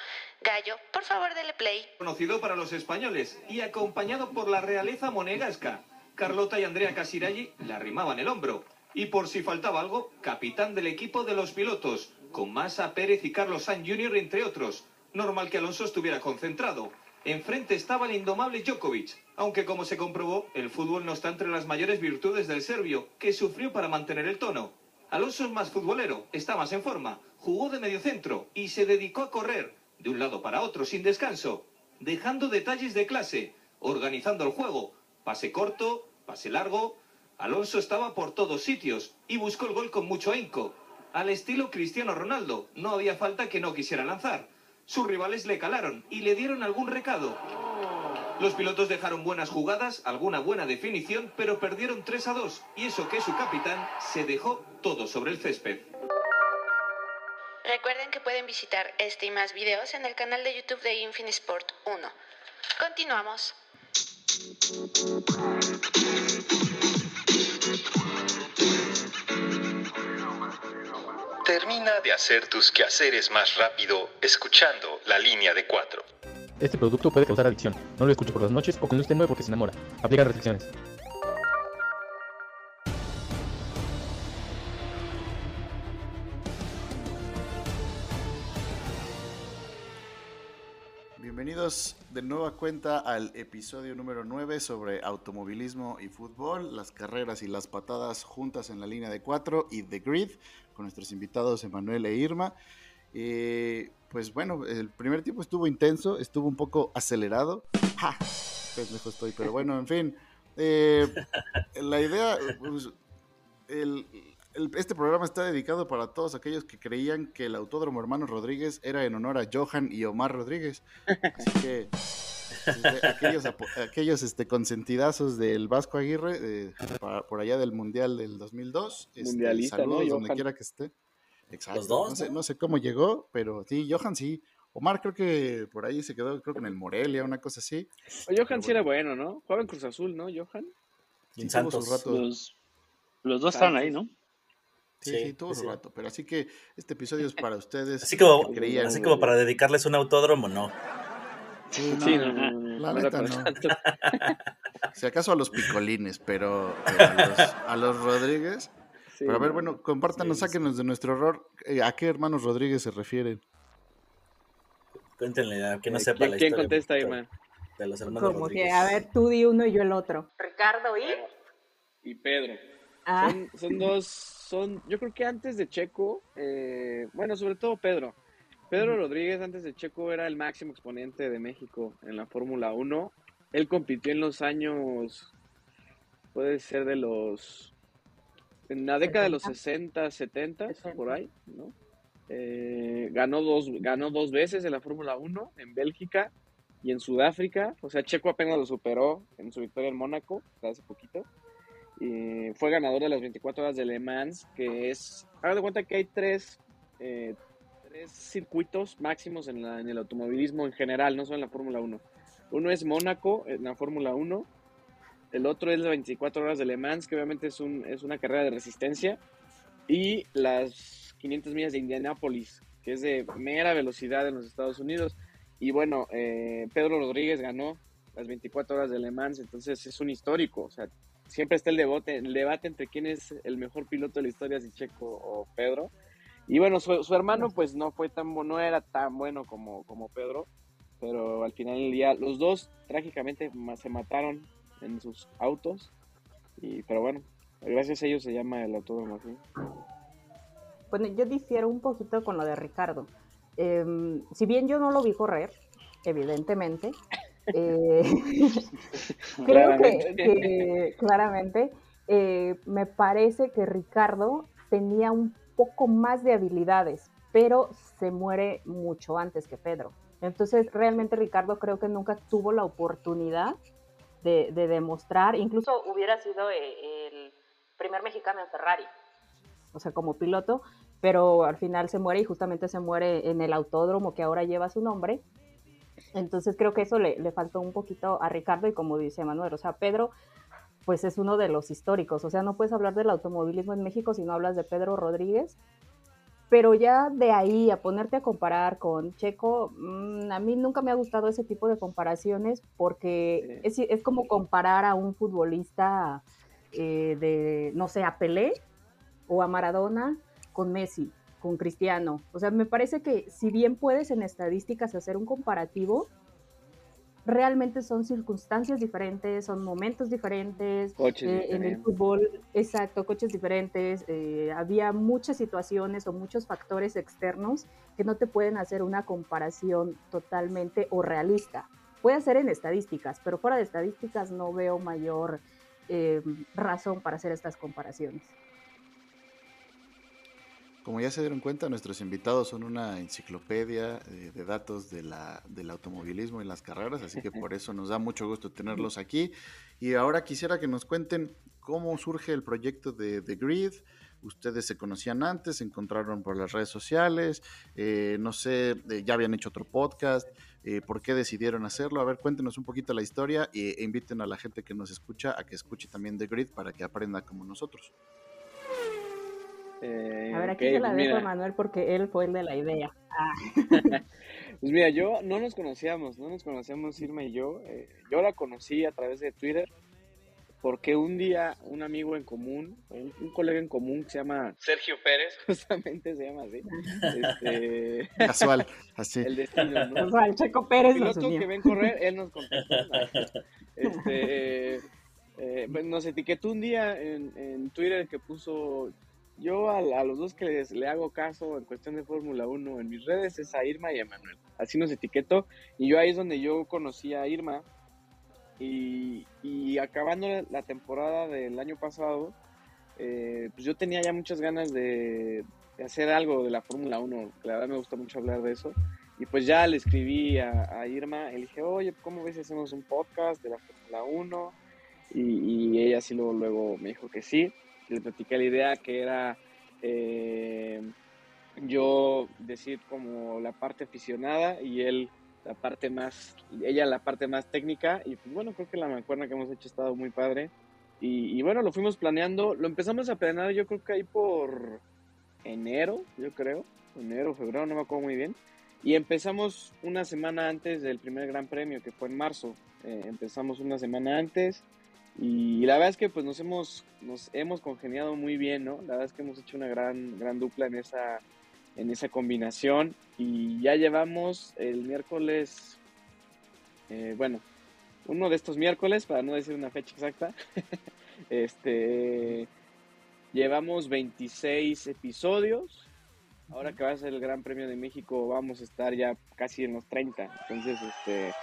Gallo, por favor, dele play. Conocido para los españoles y acompañado por la realeza monegasca. Carlota y Andrea Casiraghi le arrimaban el hombro. Y por si faltaba algo, capitán del equipo de los pilotos, con Massa Pérez y Carlos Sainz Jr. entre otros. Normal que Alonso estuviera concentrado. Enfrente estaba el indomable Djokovic, aunque como se comprobó, el fútbol no está entre las mayores virtudes del serbio, que sufrió para mantener el tono. Alonso es más futbolero, está más en forma, jugó de mediocentro y se dedicó a correr, de un lado para otro sin descanso, dejando detalles de clase, organizando el juego, pase corto, pase largo. Alonso estaba por todos sitios y buscó el gol con mucho ahínco. Al estilo Cristiano Ronaldo, no había falta que no quisiera lanzar. Sus rivales le calaron y le dieron algún recado. Los pilotos dejaron buenas jugadas, alguna buena definición, pero perdieron 3 a 2. Y eso que su capitán se dejó todo sobre el césped. Recuerden que pueden visitar este y más videos en el canal de YouTube de Infinisport 1. Continuamos. Termina de hacer tus quehaceres más rápido escuchando la línea de 4. Este producto puede causar adicción. No lo escuche por las noches o cuando esté nuevo porque se enamora. Aplica restricciones. Bienvenidos de nueva cuenta al episodio número 9 sobre automovilismo y fútbol, las carreras y las patadas juntas en la línea de 4 y The Grid, con nuestros invitados Emanuel e Irma. Eh, pues bueno, el primer tiempo estuvo intenso, estuvo un poco acelerado. ¡Ja! Pendejo estoy, pero bueno, en fin. Eh, la idea, pues, el, el- este programa está dedicado para todos aquellos que creían que el Autódromo Hermano Rodríguez era en honor a Johan y Omar Rodríguez. Así que este, aquellos, apo- aquellos este, consentidazos del Vasco Aguirre, eh, pa- por allá del Mundial del 2002. este, Mundialista, ¿no, saludos donde quiera que esté. Exacto. Los dos, no, sé, ¿no? no sé cómo llegó, pero sí, Johan sí. Omar creo que por ahí se quedó, creo que en el Morelia, una cosa así. O Johan sí era bueno, ¿no? Jugaba en Cruz Azul, ¿no, Johan? Y en Sí, Santos. rato. Los, los dos estaban ahí, ¿no? Sí, Sí, sí, sí, su sí. rato. Pero así que este episodio es para ustedes. Así como, que creían- así como para dedicarles un autódromo, no. Sí, no, Sí, no, no, no, la neta no. Si acaso a los picolines, pero, pero a, los, a los Rodríguez. Sí, pero a ver, no. bueno, compártanos, Sí, sí. sáquenos de nuestro error. eh, ¿A qué hermanos Rodríguez se refieren? Cuéntenle a que no sepa ¿quién- la quién historia contesta, de- Irma? De los hermanos Como Rodríguez. que, a ver, tú di uno y yo el otro. Ricardo y... Y Pedro. Ah, Son, son dos, son, yo creo que antes de Checo, eh, bueno, sobre todo Pedro. Pedro Rodríguez antes de Checo era el máximo exponente de México en la Fórmula 1. Él compitió en los años, puede ser de los, en la década de los 60, 70, por ahí, ¿no? Eh, ganó, dos, ganó dos veces en la Fórmula 1, en Bélgica y en Sudáfrica. O sea, Checo apenas lo superó en su victoria en Mónaco, hace poquito. Y fue ganador de las 24 horas de Le Mans, que es, hagan de cuenta que hay tres, eh, tres circuitos máximos en, la- en el automovilismo en general, no solo en la Fórmula 1. Uno es Mónaco, en la Fórmula 1. El otro es las 24 horas de Le Mans, que obviamente es, un, es una carrera de resistencia. Y las 500 millas de Indianápolis, que es de mera velocidad en los Estados Unidos. Y bueno, eh, Pedro Rodríguez ganó las 24 horas de Le Mans, entonces es un histórico. O sea, siempre está el debate, el debate entre quién es el mejor piloto de la historia, si Checo o Pedro. Y bueno, su, su hermano pues no fue tan no era tan bueno como, como Pedro, pero al final del día los dos trágicamente se mataron en sus autos. Y pero bueno, gracias a ellos se llama el autódromo así. Bueno, yo difiero un poquito con lo de Ricardo. Em, si bien yo no lo vi correr, evidentemente, eh, creo que, Claramente. que claramente eh, me parece que Ricardo tenía un poco más de habilidades, pero se muere mucho antes que Pedro. Entonces, realmente Ricardo creo que nunca tuvo la oportunidad de, de demostrar, incluso hubiera sido eh, el primer mexicano en Ferrari, o sea, como piloto, pero al final se muere y justamente se muere en el autódromo que ahora lleva su nombre. Entonces creo que eso le, le faltó un poquito a Ricardo y como dice Manuel, o sea, Pedro pues es uno de los históricos. O sea, no puedes hablar del automovilismo en México si no hablas de Pedro Rodríguez. Pero ya de ahí a ponerte a comparar con Checo, mm, a mí nunca me ha gustado ese tipo de comparaciones porque es, es como comparar a un futbolista eh, de, no sé, a Pelé o a Maradona con Messi, con Cristiano. O sea, me parece que si bien puedes en estadísticas hacer un comparativo, realmente son circunstancias diferentes, son momentos diferentes. Coches eh, en el diferentes. fútbol, exacto, coches diferentes. eh, había muchas situaciones o muchos factores externos que no te pueden hacer una comparación totalmente o realista. Puede ser en estadísticas, pero fuera de estadísticas no veo mayor eh, razón para hacer estas comparaciones. Como ya se dieron cuenta, nuestros invitados son una enciclopedia eh, de datos de la, del automovilismo y las carreras, así que por eso nos da mucho gusto tenerlos aquí. Y ahora quisiera que nos cuenten cómo surge el proyecto de The Grid. Ustedes se conocían antes, se encontraron por las redes sociales, eh, no sé, eh, ya habían hecho otro podcast, eh, ¿por qué decidieron hacerlo? A ver, cuéntenos un poquito la historia y- e inviten a la gente que nos escucha a que escuche también The Grid para que aprenda como nosotros. Eh, A ver, aquí se la pues dejo a. Manuel porque él fue el de la idea. Ah. Pues mira, yo no nos conocíamos, no nos conocíamos Irma y yo. eh, yo la conocí a través de Twitter porque un día un amigo en común, un, un colega en común que se llama Sergio Pérez, justamente se llama así. Este, Casual, así. El destino, ¿no? Casual, Checo Pérez nos Piloto unió. que ven correr, él nos contactó. Este, eh, pues, nos etiquetó un día en, en Twitter que puso yo a, los dos que les, le hago caso en cuestión de Fórmula 1 en mis redes es a Irma y a Manuel. Así nos etiquetó y yo ahí es donde yo conocí a Irma y, acabando la- temporada del año pasado, eh, pues yo tenía ya muchas ganas de, hacer algo de la Fórmula 1, que la verdad me gusta mucho hablar de eso. Y pues ya le escribí a, a Irma y le dije, oye, ¿cómo ves si hacemos un podcast de la Fórmula 1? Y, y ella sí luego, luego me dijo que sí. Le platiqué la idea que era eh, yo decir como la parte aficionada y él la parte más, ella la parte más técnica. Y pues bueno, creo que la mancuerna que hemos hecho ha estado muy padre. Y, y bueno, lo fuimos planeando, lo empezamos a planear yo creo que ahí por enero, yo creo, enero, febrero, no me acuerdo muy bien. Y empezamos una semana antes del primer Gran Premio, que fue en marzo. Eh, empezamos una semana antes y la verdad es que pues nos hemos, nos hemos congeniado muy bien, ¿no? La verdad es que hemos hecho una gran, gran dupla en esa, en esa combinación y ya llevamos el miércoles, eh, bueno, uno de estos miércoles, para no decir una fecha exacta, este, llevamos 26 episodios. Ahora que va a ser el Gran Premio de México, vamos a estar ya casi en los 30. Entonces, este,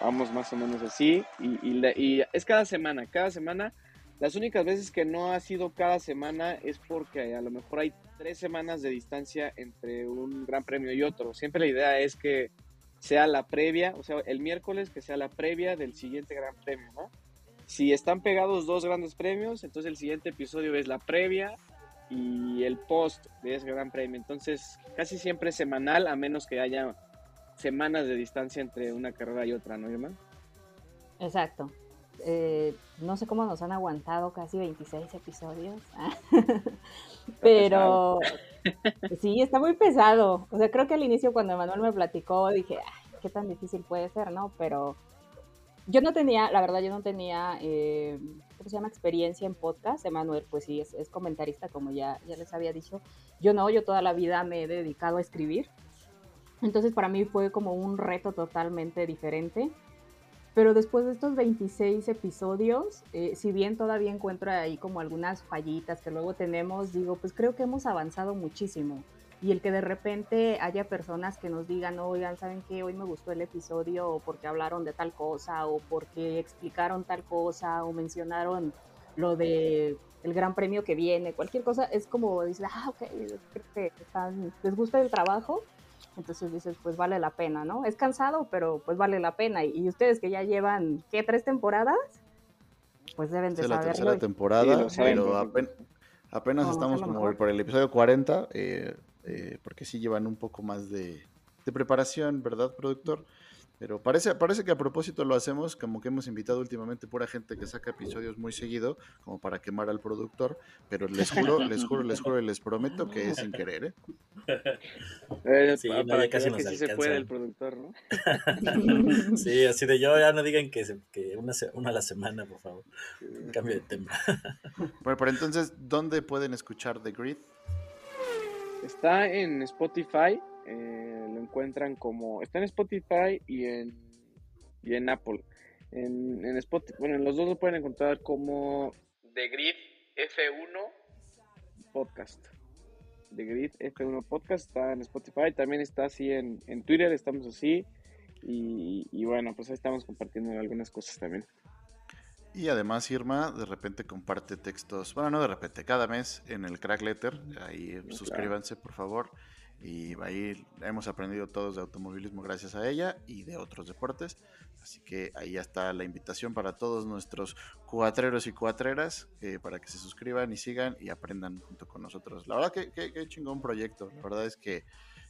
vamos más o menos así. Y, es cada semana, cada semana. Las únicas veces que no ha sido cada semana es porque a lo mejor hay tres semanas de distancia entre un Gran Premio y otro. Siempre la idea es que sea la previa, o sea, el miércoles que sea la previa del siguiente Gran Premio. Si están pegados dos grandes premios, entonces el siguiente episodio es la previa y el post de ese gran premio. Entonces, casi siempre es semanal, a menos que haya semanas de distancia entre una carrera y otra, ¿no, Irma? Exacto. Eh, no sé cómo nos han aguantado casi 26 episodios. Pero sí, está muy pesado. O sea, creo que al inicio cuando Emanuel me platicó dije, "Ay, qué tan difícil puede ser, ¿no? Pero yo no tenía, la verdad, yo no tenía, eh, ¿cómo se llama? Experiencia en podcast. Emanuel, pues sí, es, es comentarista, como ya, ya les había dicho. Yo no, yo toda la vida me he dedicado a escribir. Entonces para mí fue como un reto totalmente diferente. Pero después de estos 26 episodios, eh, si bien todavía encuentro ahí como algunas fallitas que luego tenemos, digo, pues creo que hemos avanzado muchísimo. Y el que de repente haya personas que nos digan, oigan, ¿saben qué? Hoy me gustó el episodio o porque hablaron de tal cosa o porque explicaron tal cosa o mencionaron lo de el gran premio que viene, cualquier cosa, es como dices, ah, ok, les gusta el trabajo, entonces dices, pues vale la pena, ¿no? Es cansado, pero pues vale la pena. Y, y ustedes que ya llevan, ¿qué? ¿Tres temporadas? Pues deben de es la saberlo. tercera y- temporada, pero apen- apenas No, estamos como por el episodio 40, eh, eh, porque sí llevan un poco más de, de preparación, ¿verdad, productor? Pero parece, parece que a propósito lo hacemos, como que hemos invitado últimamente pura gente que saca episodios muy seguido, como para quemar al productor, pero les juro, les juro, les juro y les prometo que es sin querer, ¿eh? Eh, Sí, no, para que casi vean que nos sí se puede el productor, ¿no? sí, así de yo ya no digan que, se- que una, se- una a la semana, por favor. Cambio de tema. Bueno, pero entonces, ¿dónde pueden escuchar The Grid? Está en Spotify, eh, encuentran como... Está en Spotify y en, y en Apple. En, en Spotify, bueno, en los dos lo pueden encontrar como The Grid F1 Podcast. The Grid F1 Podcast está en Spotify, también está así en, en Twitter, estamos así. Y, y bueno, pues ahí estamos compartiendo algunas cosas también. Y además Irma de repente comparte textos, bueno, no de repente, cada mes en el Crack Letter, ahí suscríbanse por favor. Y ahí hemos aprendido todos de automovilismo gracias a ella y de otros deportes. Así que ahí ya está la invitación para todos nuestros cuatreros y cuatreras eh, para que se suscriban y sigan y aprendan junto con nosotros. La verdad que, que, que chingón proyecto. La verdad es que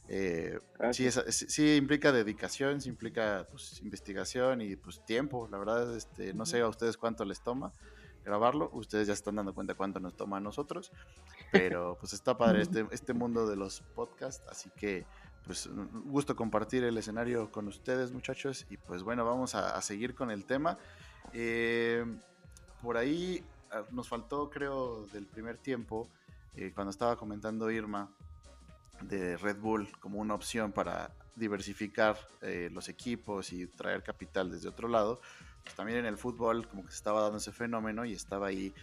eh, sí, es- sí- implica dedicación, sí implica pues, investigación y pues tiempo. La verdad, este, no sé a ustedes cuánto les toma grabarlo. Ustedes ya están dando cuenta cuánto nos toma a nosotros. Pero pues está padre este, este mundo de los podcasts. Así que pues un gusto compartir el escenario con ustedes muchachos. Y pues bueno, vamos a, a seguir con el tema. Eh, por ahí ah, nos faltó creo del primer tiempo, eh, cuando estaba comentando Irma, de Red Bull como una opción para diversificar eh, los equipos y traer capital desde otro lado, pues también en el fútbol como que se estaba dando ese fenómeno y estaba ahí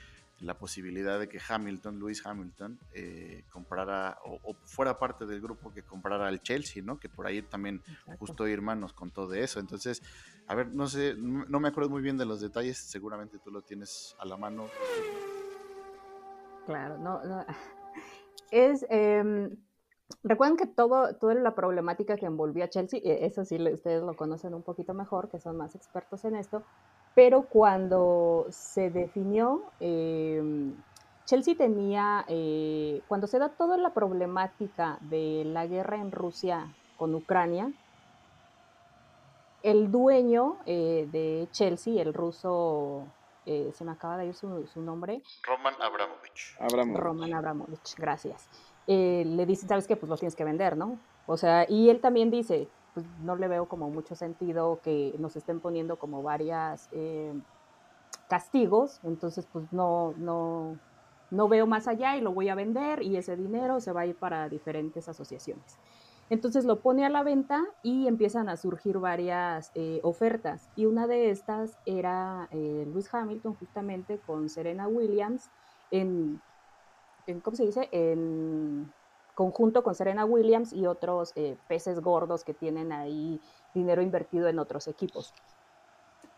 la posibilidad de que Hamilton, Lewis Hamilton, eh, comprara o, o fuera parte del grupo que comprara al Chelsea, ¿no? Que por ahí también justo Irma nos contó de eso. Entonces, a ver, no sé, no me acuerdo muy bien de los detalles, seguramente tú lo tienes a la mano. Claro, no, no. Es, em, recuerden que todo, toda la problemática que envolvía a Chelsea, eh, eso sí, ustedes lo conocen un poquito mejor, que son más expertos en esto, pero cuando se definió, em, Chelsea tenía, eh, cuando se da toda la problemática de la guerra en Rusia con Ucrania, el dueño eh, de Chelsea, el ruso, eh, se me acaba de ir su, su nombre, Roman Abramovich. Roman Abramovich, gracias. Eh, le dice, ¿sabes qué? Pues lo tienes que vender, ¿no? O sea, y él también dice, pues no le veo como mucho sentido que nos estén poniendo como varias eh, castigos, entonces pues no, no, no veo más allá y lo voy a vender y ese dinero se va a ir para diferentes asociaciones. Entonces lo pone a la venta y empiezan a surgir varias eh, ofertas. Y una de estas era eh, Lewis Hamilton justamente con Serena Williams en, en, ¿cómo se dice? En conjunto con Serena Williams y otros eh, peces gordos que tienen ahí dinero invertido en otros equipos.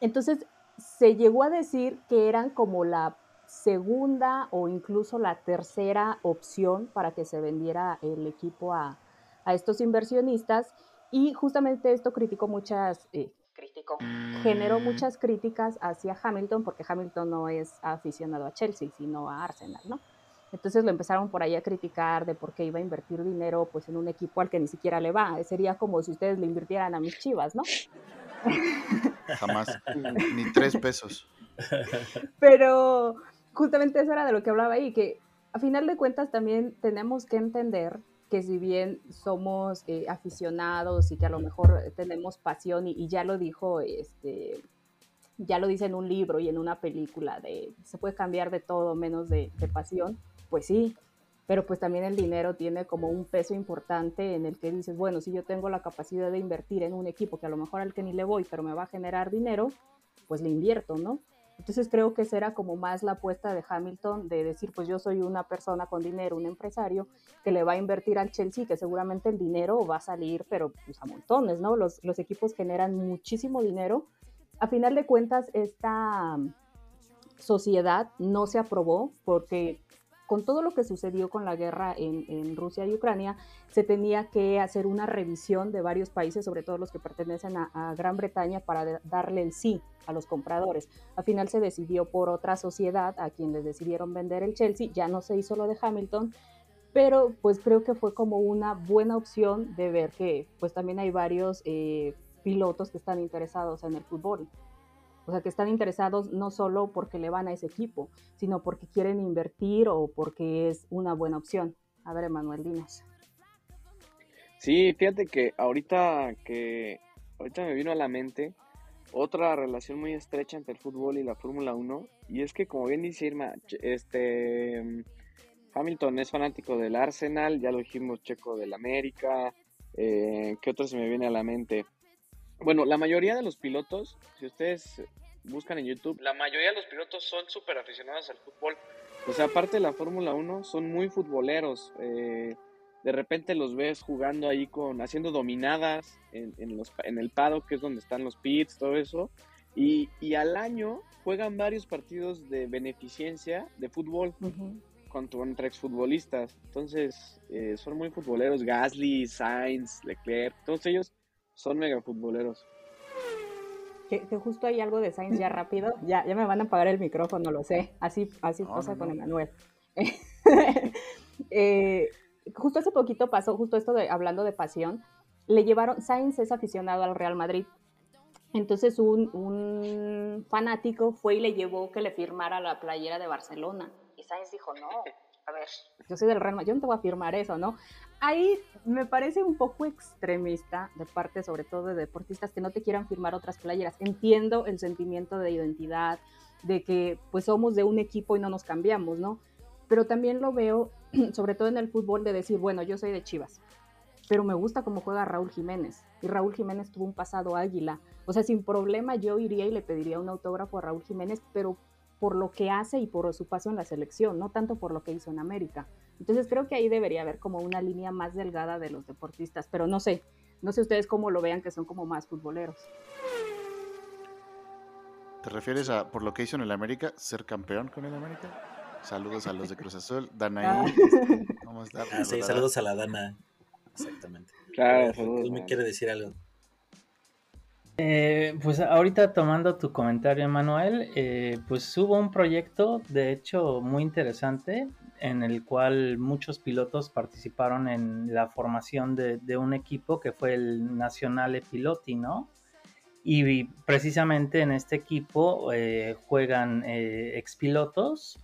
Entonces se llegó a decir que eran como la segunda o incluso la tercera opción para que se vendiera el equipo a, a estos inversionistas y justamente esto criticó muchas, eh, criticó, generó muchas críticas hacia Hamilton porque Hamilton no es aficionado a Chelsea, sino a Arsenal, ¿no? Entonces lo empezaron por ahí a criticar de por qué iba a invertir dinero pues en un equipo al que ni siquiera le va. Sería como si ustedes le invirtieran a mis chivas, ¿no? Jamás. Ni tres pesos. Pero justamente eso era de lo que hablaba ahí, que a final de cuentas también tenemos que entender que si bien somos eh, aficionados y que a lo mejor tenemos pasión, y, y, ya lo dijo, este, ya lo dice en un libro y en una película, de se puede cambiar de todo menos de, de pasión, pues sí, pero pues también el dinero tiene como un peso importante en el que dices, bueno, si yo tengo la capacidad de invertir en un equipo que a lo mejor al que ni le voy, pero me va a generar dinero, pues le invierto, ¿no? Entonces creo que esa era como más la apuesta de Hamilton de decir, pues yo soy una persona con dinero, un empresario que le va a invertir al Chelsea, que seguramente el dinero va a salir, pero pues a montones, ¿no? Los, los equipos generan muchísimo dinero. A final de cuentas, esta sociedad no se aprobó porque con todo lo que sucedió con la guerra en, Rusia y Ucrania, se tenía que hacer una revisión de varios países, sobre todo los que pertenecen a, Gran Bretaña, para darle el sí a los compradores. Al final se decidió por otra sociedad a quien les decidieron vender el Chelsea, ya no se hizo lo de Hamilton, pero pues creo que fue como una buena opción de ver que pues también hay varios eh, pilotos que están interesados en el fútbol. O sea, que están interesados no solo porque le van a ese equipo, sino porque quieren invertir o porque es una buena opción. A ver, Emanuel, dinos. Sí, fíjate que ahorita que ahorita me vino a la mente otra relación muy estrecha entre el fútbol y la Fórmula 1 y es que como bien dice Irma, este Hamilton es fanático del Arsenal, ya lo dijimos, Checo del América, eh, ¿qué otro se me viene a la mente? Bueno, la mayoría de los pilotos, si ustedes buscan en YouTube, la mayoría de los pilotos son súper aficionados al fútbol. O sea, aparte de la Fórmula 1, son muy futboleros. Eh, de repente los ves jugando ahí con, haciendo dominadas en, en, los, en el paddock, que es donde están los pits, todo eso. Y, y al año juegan varios partidos de beneficencia de fútbol contra, contra exfutbolistas. Entonces, eh, son muy futboleros. Gasly, Sainz, Leclerc, todos ellos son mega futboleros. Que, que, justo hay algo de Sainz ya rápido. Ya, ya me van a apagar el micrófono, lo sé. Así, así No, pasa no, con no. Emanuel. Eh, justo hace poquito pasó, justo esto de hablando de pasión, le llevaron, Sainz es aficionado al Real Madrid. Entonces un, un fanático fue y le llevó que le firmara la playera de Barcelona. Y Sainz dijo, no, a ver, yo soy del Real Madrid, yo no te voy a firmar eso, ¿no? Ahí me parece un poco extremista de parte sobre todo de deportistas que no te quieran firmar otras playeras. Entiendo el sentimiento de identidad, de que pues somos de un equipo y no nos cambiamos, ¿no? Pero también lo veo, sobre todo en el fútbol, de decir, bueno, yo soy de Chivas, pero me gusta cómo juega Raúl Jiménez. Y Raúl Jiménez tuvo un pasado águila. O sea, sin problema yo iría y le pediría un autógrafo a Raúl Jiménez, pero por lo que hace y por su paso en la selección, no tanto por lo que hizo en América. Entonces creo que ahí debería haber como una línea más delgada de los deportistas, pero no sé, no sé ustedes cómo lo vean que son como más futboleros. ¿Te refieres a, por lo que hizo en el América, ser campeón con el América? Saludos a los de Cruz Azul. Danaí, este, ¿cómo está? Ah, sí, saludos a la Dana. Exactamente. Claro, Él saludos, me quiere decir algo. Eh, pues ahorita tomando tu comentario, Manuel, eh, pues hubo un proyecto, de hecho, muy interesante, en el cual muchos pilotos participaron en la formación de, un equipo que fue el Nacionale Piloti, ¿no? Y precisamente en este equipo eh, juegan eh, expilotos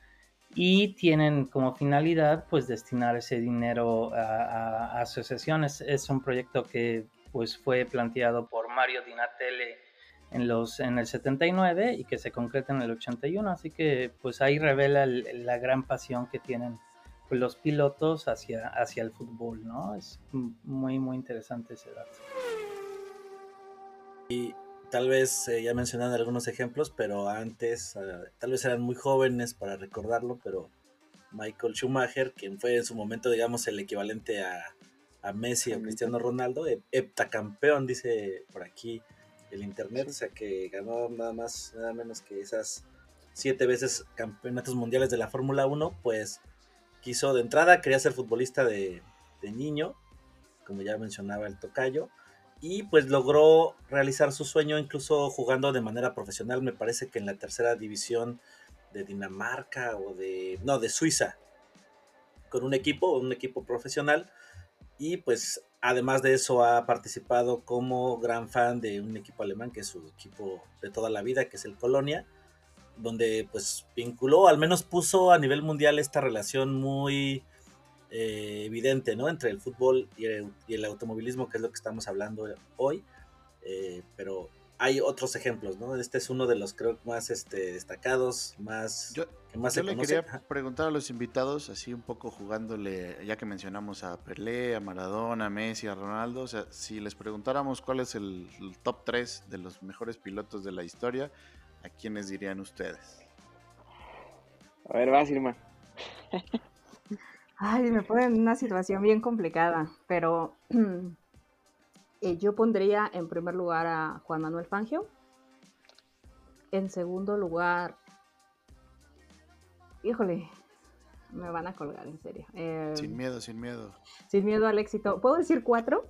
y tienen como finalidad pues destinar ese dinero a asociaciones. Es un proyecto que pues fue planteado por Mario Dinatele en los en el 79 y que se concreta en el 81, así que pues ahí revela el- la gran pasión que tienen pues, los pilotos hacia, hacia el fútbol, ¿no? Es muy muy interesante ese dato. Y tal vez eh, ya mencionaron algunos ejemplos, pero antes, eh, tal vez eran muy jóvenes para recordarlo, pero Michael Schumacher, quien fue en su momento, digamos, el equivalente a, a Messi o Cristiano Ronaldo, hep- heptacampeón, dice por aquí el internet, o sea que ganó nada más, nada menos que esas siete veces campeonatos mundiales de la Fórmula 1, pues quiso de entrada, quería ser futbolista de, de niño, como ya mencionaba el tocayo, y pues logró realizar su sueño incluso jugando de manera profesional, me parece que en la tercera división de Dinamarca o de, no, de Suiza, con un equipo, un equipo profesional, y pues además de eso ha participado como gran fan de un equipo alemán que es su equipo de toda la vida, que es el Colonia, donde pues vinculó, al menos puso a nivel mundial esta relación muy eh, evidente, ¿no? Entre el fútbol y el, automovilismo, que es lo que estamos hablando hoy, eh, pero hay otros ejemplos, ¿no? Este es uno de los creo más este, destacados, más que más Yo se le conoce. quería preguntar a los invitados, así un poco jugándole, ya que mencionamos a Pelé, a Maradona, a Messi, a Ronaldo, o sea, si les preguntáramos cuál es el, el top 3 de los mejores pilotos de la historia, ¿a quiénes dirían ustedes? A ver, vas, Irma. Ay, me pone en una situación bien complicada, pero eh, yo pondría en primer lugar a Juan Manuel Fangio. En segundo lugar, híjole, me van a colgar, en serio. Eh, Sin miedo, sin miedo. sin miedo al éxito. ¿Puedo decir cuatro?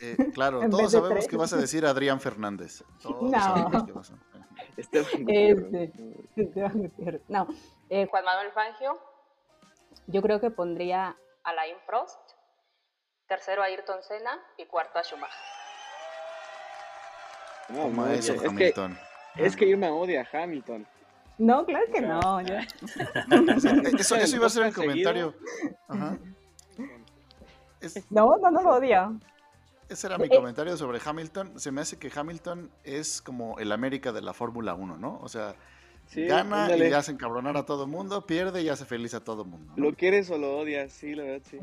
Eh, claro, todos sabemos tres. que vas a decir Adrián Fernández. Todos No. sabemos que vas a- Este, Esteban Gutiérrez. no, eh, Juan Manuel Fangio. Yo creo que pondría a Alain Prost, tercero a Ayrton Senna y cuarto a Schumacher. No, Toma no, eso, es que- Hamilton. Es que Irma odia a Hamilton. No, claro que no. sea, eso, eso iba a ser el comentario. Ajá. Es- No, no, no lo odio. ese era mi Eh, comentario sobre Hamilton. Se me hace que Hamilton es como el América de la Fórmula 1, ¿no? O sea, Sí, gana ándale. y hace encabronar a todo mundo, pierde y hace feliz a todo mundo. ¿no? ¿Lo quieres o lo odias? Sí, la verdad, sí.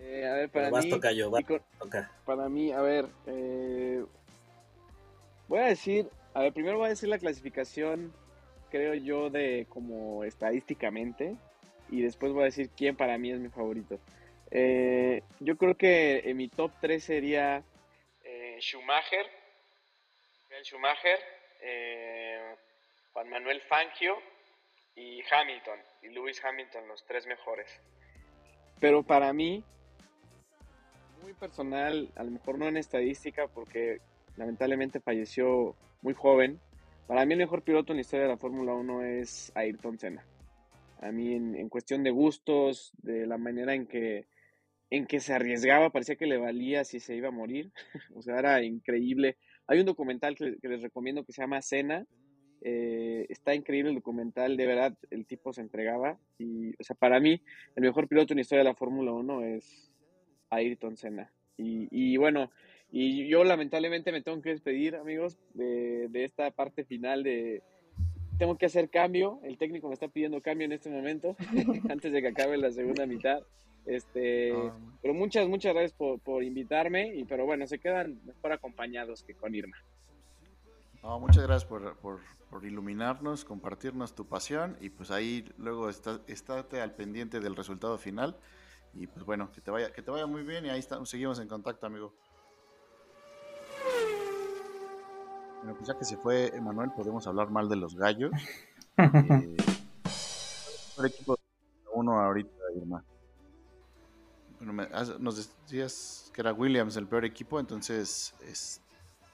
Eh, a ver, para vas, mí... tocayo, vas, y con- toca. Para mí, a ver, eh, voy a decir, a ver, primero voy a decir la clasificación, creo yo, de como estadísticamente, y después voy a decir quién para mí es mi favorito. Eh, yo creo que en mi top 3 sería eh, Schumacher, Michael Schumacher, Juan Manuel Fangio y Hamilton, y Lewis Hamilton, los tres mejores. Pero para mí, muy personal, a lo mejor no en estadística, porque lamentablemente falleció muy joven. Para mí el mejor piloto en la historia de la Fórmula 1 es Ayrton Senna. A mí en, en cuestión de gustos, de la manera en que, en que se arriesgaba, parecía que le valía si se iba a morir. o sea, era increíble. Hay un documental que, que les recomiendo que se llama Senna. Eh, está increíble el documental, de verdad, el tipo se entregaba. Y, o sea, para mí, el mejor piloto en la historia de la Fórmula 1 es Ayrton Senna. Y, y bueno, y yo lamentablemente me tengo que despedir, amigos, de, de esta parte final de... Tengo que hacer cambio, el técnico me está pidiendo cambio en este momento, antes de que acabe la segunda mitad. Este, pero muchas, muchas gracias por, por invitarme, y pero bueno, se quedan mejor acompañados que con Irma. No, muchas gracias por, por- por iluminarnos, compartirnos tu pasión y pues ahí luego está, estate al pendiente del resultado final y pues bueno, que te vaya, que te vaya muy bien y ahí estamos, seguimos en contacto, amigo. Bueno, pues ya que se fue Emanuel, podemos hablar mal de los gallos. Eh, el equipo uno ahorita, Irma. Bueno, me- nos decías que era Williams el peor equipo, entonces es,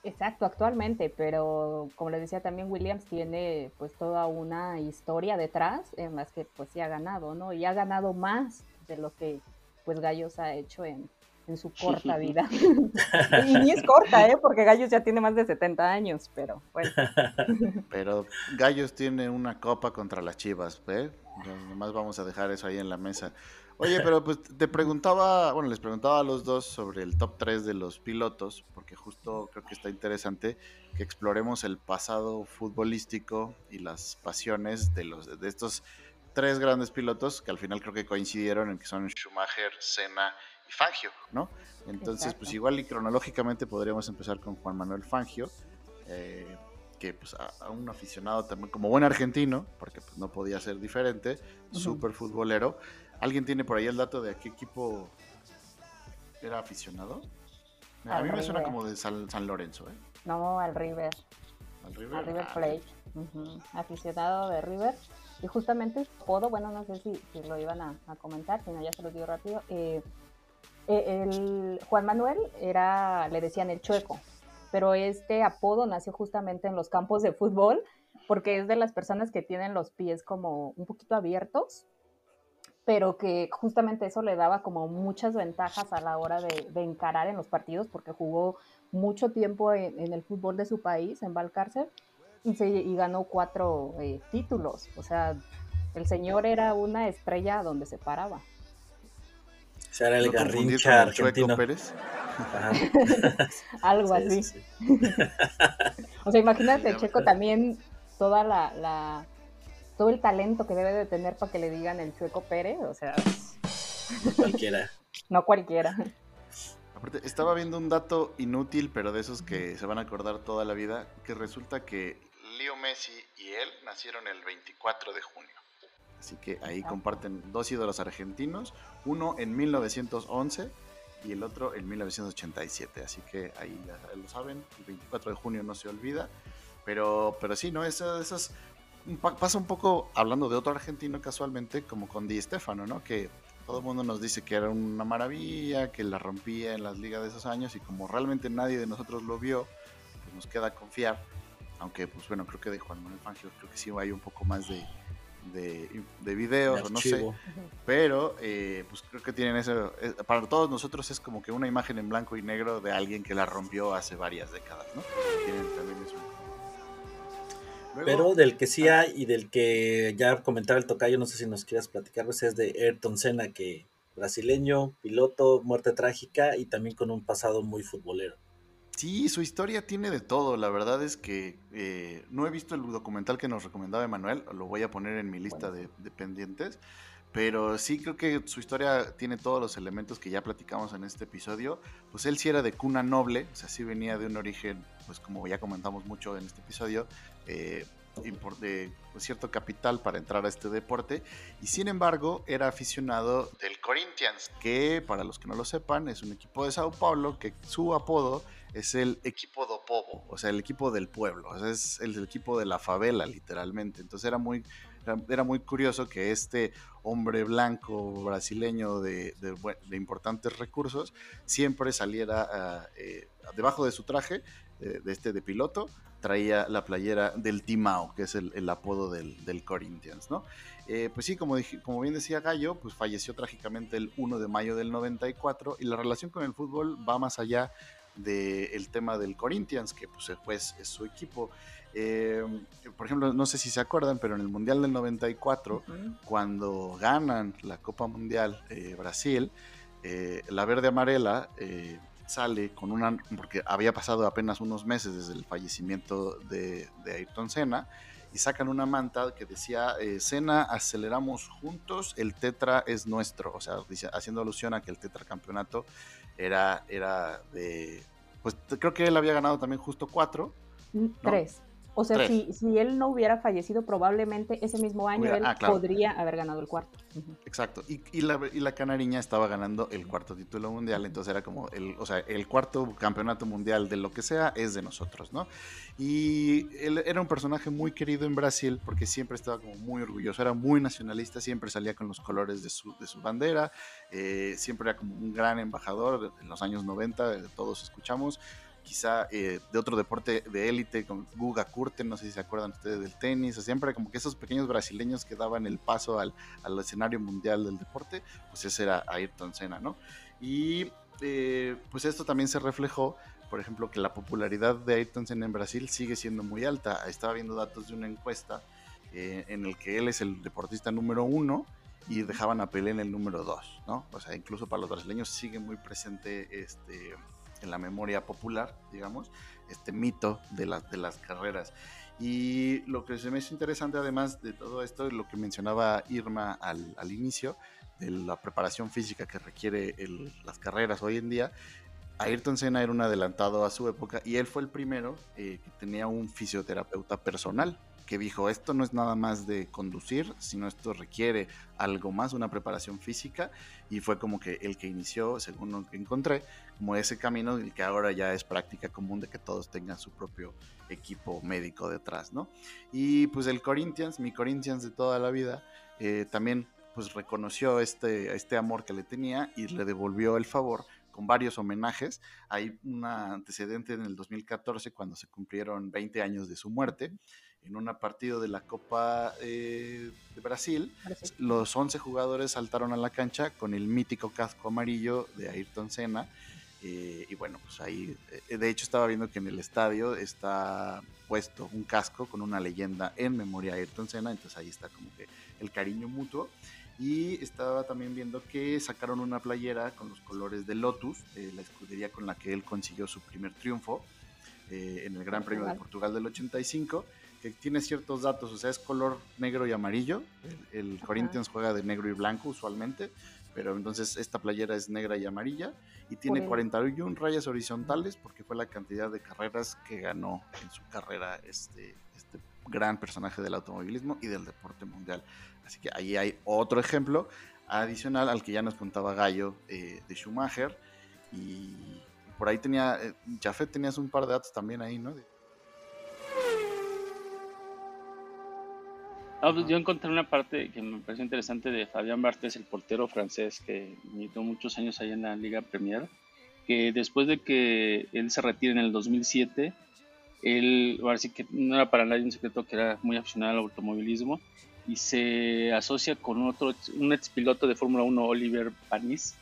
Exacto, actualmente, pero como les decía también Williams tiene pues toda una historia detrás en las que pues sí ha ganado, ¿no? Y ha ganado más de lo que pues Gallos ha hecho en, en su corta vida. y ni es corta, ¿eh? Porque Gallos ya tiene más de 70 años, pero bueno. Pero Gallos tiene una copa contra las Chivas, ¿eh? Nomás vamos a dejar eso ahí en la mesa. Oye, pero pues te preguntaba, bueno, les preguntaba a los dos sobre el top 3 de los pilotos, porque justo creo que está interesante que exploremos el pasado futbolístico y las pasiones de los de estos tres grandes pilotos que al final creo que coincidieron en que son Schumacher, Senna y Fangio, ¿no? Entonces, pues igual y cronológicamente podríamos empezar con Juan Manuel Fangio, eh, que pues a, a un aficionado también, como buen argentino, porque pues, no podía ser diferente, súper futbolero. ¿Alguien tiene por ahí el dato de a qué equipo era aficionado? A Al mí me suena como de San, San Lorenzo, ¿eh? No, al River. Al River. Al River Ah, Aficionado de River. Y justamente su apodo, bueno, no sé si, lo iban a, comentar, si no ya se los digo rápido. eh, eh, el Juan Manuel era, le decían el chueco, pero este apodo nació justamente en los campos de fútbol, porque es de las personas que tienen los pies como un poquito abiertos, pero que justamente eso le daba como muchas ventajas a la hora de, de encarar en los partidos, porque jugó mucho tiempo en, en el fútbol de su país, en Valcárcel, y, se, y ganó cuatro eh, títulos. O sea, el señor era una estrella donde se paraba. O sea, era el ¿No confundir garrincha con el Chueco argentino. Pérez? Algo Sí, así. sí, o sea, imagínate, Sí, Checo también toda la, la- todo el talento que debe de tener para que le digan el Chueco Pérez, o sea, Cualquiera. no cualquiera. Aparte, estaba viendo un dato inútil, pero de esos que se van a acordar toda la vida, que resulta que Leo Messi y él nacieron el 24 de junio. Así que ahí Ah. comparten dos ídolos argentinos, uno en 1911 y el otro en 1987. Así que ahí ya lo saben, el 24 de junio no se olvida. Pero, pero sí, ¿no? Eso, eso es- pasa un poco, hablando de otro argentino casualmente, como con Di Stefano, ¿no? Que todo el mundo nos dice que era una maravilla, que la rompía en las ligas de esos años y como realmente nadie de nosotros lo vio, pues nos queda confiar. Aunque, pues bueno, creo que de Juan Manuel Fangio creo que sí hay un poco más de, de, de videos De o no sé. Pero eh, pues creo que tienen eso. eh, para todos nosotros es como que una imagen en blanco y negro de alguien que la rompió hace varias décadas, ¿no? Tienen también eso. Luego- Pero del que sí hay y del que ya comentaba el tocayo, no sé si nos quieras platicar, pues es de Ayrton Senna, que brasileño, piloto, muerte trágica y también con un pasado muy futbolero. Sí, su historia tiene de todo. La verdad es que eh, no he visto el documental que nos recomendaba Emanuel. Lo voy a poner en mi lista de, de pendientes. Pero sí creo que su historia tiene todos los elementos que ya platicamos en este episodio. Pues él sí era de cuna noble, o sea, sí venía de un origen, pues como ya comentamos mucho en este episodio, eh, de cierto capital para entrar a este deporte. Y sin embargo, era aficionado del Corinthians, que para los que no lo sepan, es un equipo de Sao Paulo, que su apodo es el equipo do povo, o sea, el equipo del pueblo, es el equipo de la favela, literalmente. Entonces era muy, era, muy curioso que este hombre blanco brasileño de, de importantes recursos siempre saliera ah, eh, debajo de su traje, de este de piloto, traía la playera del Timao, que es el, el apodo del, del Corinthians, ¿no? Eh, pues sí, como, dije- como bien decía Gallo, pues falleció trágicamente el 1 de mayo del 94 y la relación con el fútbol va más allá del tema del Corinthians, que pues es, es su equipo. Eh, por ejemplo, no sé si se acuerdan, pero en el Mundial del 94, cuando ganan la Copa Mundial eh, Brasil, eh, la verde amarela sale con una, porque había pasado apenas unos meses desde el fallecimiento de, de Ayrton Senna, y sacan una manta que decía, eh, Senna, aceleramos juntos, el tetra es nuestro, o sea, dice- haciendo alusión a que el tetracampeonato era, era de, pues creo que él había ganado también justo cuatro, Mm, Tres. O sea, si, si él no hubiera fallecido, probablemente ese mismo año Hubiera- él ah, claro. podría haber ganado el cuarto. Exacto. Y, y la, y la canariña estaba ganando el cuarto título mundial. Entonces era como el, o sea, el cuarto campeonato mundial de lo que sea es de nosotros, ¿no? Y él era un personaje muy querido en Brasil porque siempre estaba como muy orgulloso, era muy nacionalista, siempre salía con los colores de su, de su bandera, eh, siempre era como un gran embajador en los años 90, eh, todos escuchamos. Quizá eh, de otro deporte de élite, con Guga Kurten, no sé si se acuerdan ustedes del tenis, o siempre como que esos pequeños brasileños que daban el paso al, al escenario mundial del deporte, pues ese era Ayrton Senna, ¿no? Y eh, pues esto también se reflejó, por ejemplo, que la popularidad de Ayrton Senna en Brasil sigue siendo muy alta. Estaba viendo datos de una encuesta eh, en el que él es el deportista número uno y dejaban a Pelé en el número dos, ¿no? O sea, incluso para los brasileños sigue muy presente este, en la memoria popular, digamos, este mito de, las de las carreras. Y lo que se me hizo interesante además de todo esto, lo que mencionaba Irma al, al inicio, de la preparación física que requiere las carreras hoy en día, Ayrton Senna era un adelantado a su época y él fue el primero eh, que tenía un fisioterapeuta personal que dijo, esto no es nada más de conducir, sino esto requiere algo más, una preparación física, y fue como que el que inició, según lo que encontré, como ese camino que ahora ya es práctica común de que todos tengan su propio equipo médico detrás, ¿no? Y pues el Corinthians, mi Corinthians de toda la vida, eh, también pues reconoció este, este amor que le tenía y le devolvió el favor con varios homenajes. Hay un antecedente en el 2014 cuando se cumplieron 20 años de su muerte. En un partido de la Copa eh, de Brasil, Brasil. los 11 jugadores saltaron a la cancha con el mítico casco amarillo de Ayrton Senna. eh, y bueno, pues ahí, eh, de hecho estaba viendo que en el estadio está puesto un casco con una leyenda en memoria a Ayrton Senna, entonces ahí está como que el cariño mutuo. Y estaba también viendo que sacaron una playera con los colores de Lotus, eh, la escudería con la que él consiguió su primer triunfo eh, en el Gran Premio de. Portugal del 85, que tiene ciertos datos, o sea, es color negro y amarillo. El, el Corinthians juega de negro y blanco usualmente, pero entonces esta playera es negra y amarilla y tiene el- 41 rayas horizontales porque fue la cantidad de carreras que ganó en su carrera este, este gran personaje del automovilismo y del deporte mundial. Así que ahí hay otro ejemplo adicional al que ya nos contaba Gallo eh, de Schumacher y por ahí tenía, eh, Jafet tenías un par de datos también ahí, ¿no? De- Ah, pues yo encontré una parte que me pareció interesante de Fabián Barthez, el portero francés que militó muchos años ahí en la Liga Premier, que después de que él se retire en el 2007, él, ahora sí que no era para nadie un secreto que era muy aficionado al automovilismo, y se asocia con otro, un ex piloto de Fórmula 1, Oliver Panis,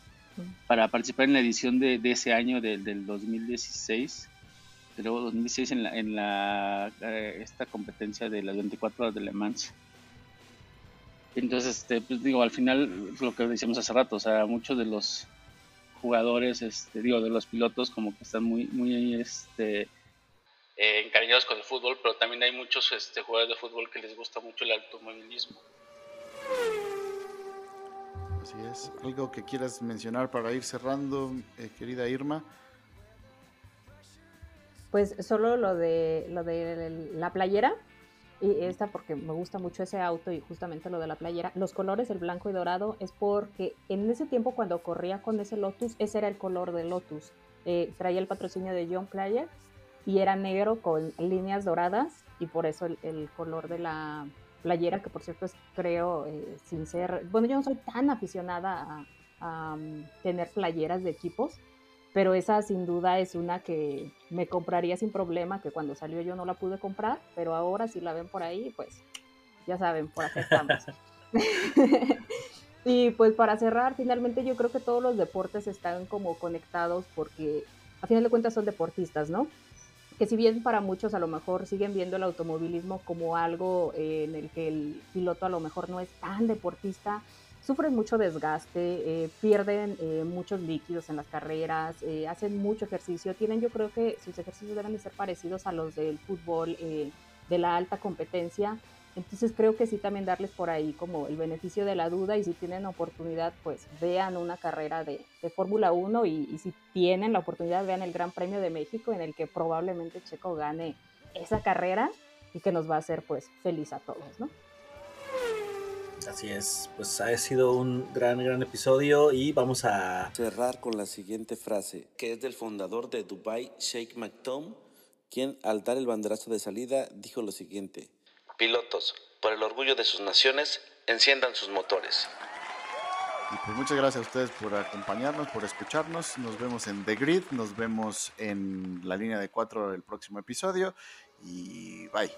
para participar en la edición de, de ese año, del, del 2016, creo 2016 en la, en la eh, esta competencia de las 24 horas de Le Mans. Entonces, este, pues digo, al final lo que decíamos hace rato, o sea, muchos de los jugadores, este, digo, de los pilotos como que están muy, muy, este, eh, encariñados con el fútbol, pero también hay muchos este, jugadores de fútbol que les gusta mucho el automovilismo. Así es. ¿Algo que quieras mencionar para ir cerrando, eh, querida Irma? Pues solo lo de, lo de la playera, y esta porque me gusta mucho ese auto y justamente lo de la playera. Los colores, el blanco y dorado, es porque en ese tiempo cuando corría con ese Lotus, ese era el color de Lotus. Eh, traía el patrocinio de John Player y era negro con líneas doradas y por eso el, color de la playera, que por cierto es, creo, eh, sin ser, bueno, yo no soy tan aficionada a, um, tener playeras de equipos, pero esa sin duda es una que me compraría sin problema, que cuando salió yo no la pude comprar, pero ahora si la ven por ahí, pues ya saben, por acá estamos. y pues para cerrar, finalmente yo creo que todos los deportes están como conectados porque a final de cuentas son deportistas, ¿no? que si bien para muchos a lo mejor siguen viendo el automovilismo como algo eh, en el que el piloto a lo mejor no es tan deportista, sufren mucho desgaste, eh, pierden eh, muchos líquidos en las carreras, hacen mucho ejercicio, tienen yo creo que sus ejercicios deben de ser parecidos a los del fútbol de la alta competencia, entonces creo que sí también darles por ahí como el beneficio de la duda y si tienen oportunidad, pues vean una carrera de, Fórmula 1 y, si tienen la oportunidad, vean el Gran Premio de México en el que probablemente Checo gane esa carrera y que nos va a hacer pues feliz a todos, ¿no? Así es, pues ha sido un gran, gran episodio y vamos a cerrar con la siguiente frase, que es del fundador de Dubai, Sheikh Maktoum, quien al dar el banderazo de salida dijo lo siguiente. Pilotos, por el orgullo de sus naciones, enciendan sus motores. Y pues muchas gracias a ustedes por acompañarnos, por escucharnos. Nos vemos en The Grid, nos vemos en la línea de cuatro el próximo episodio y bye.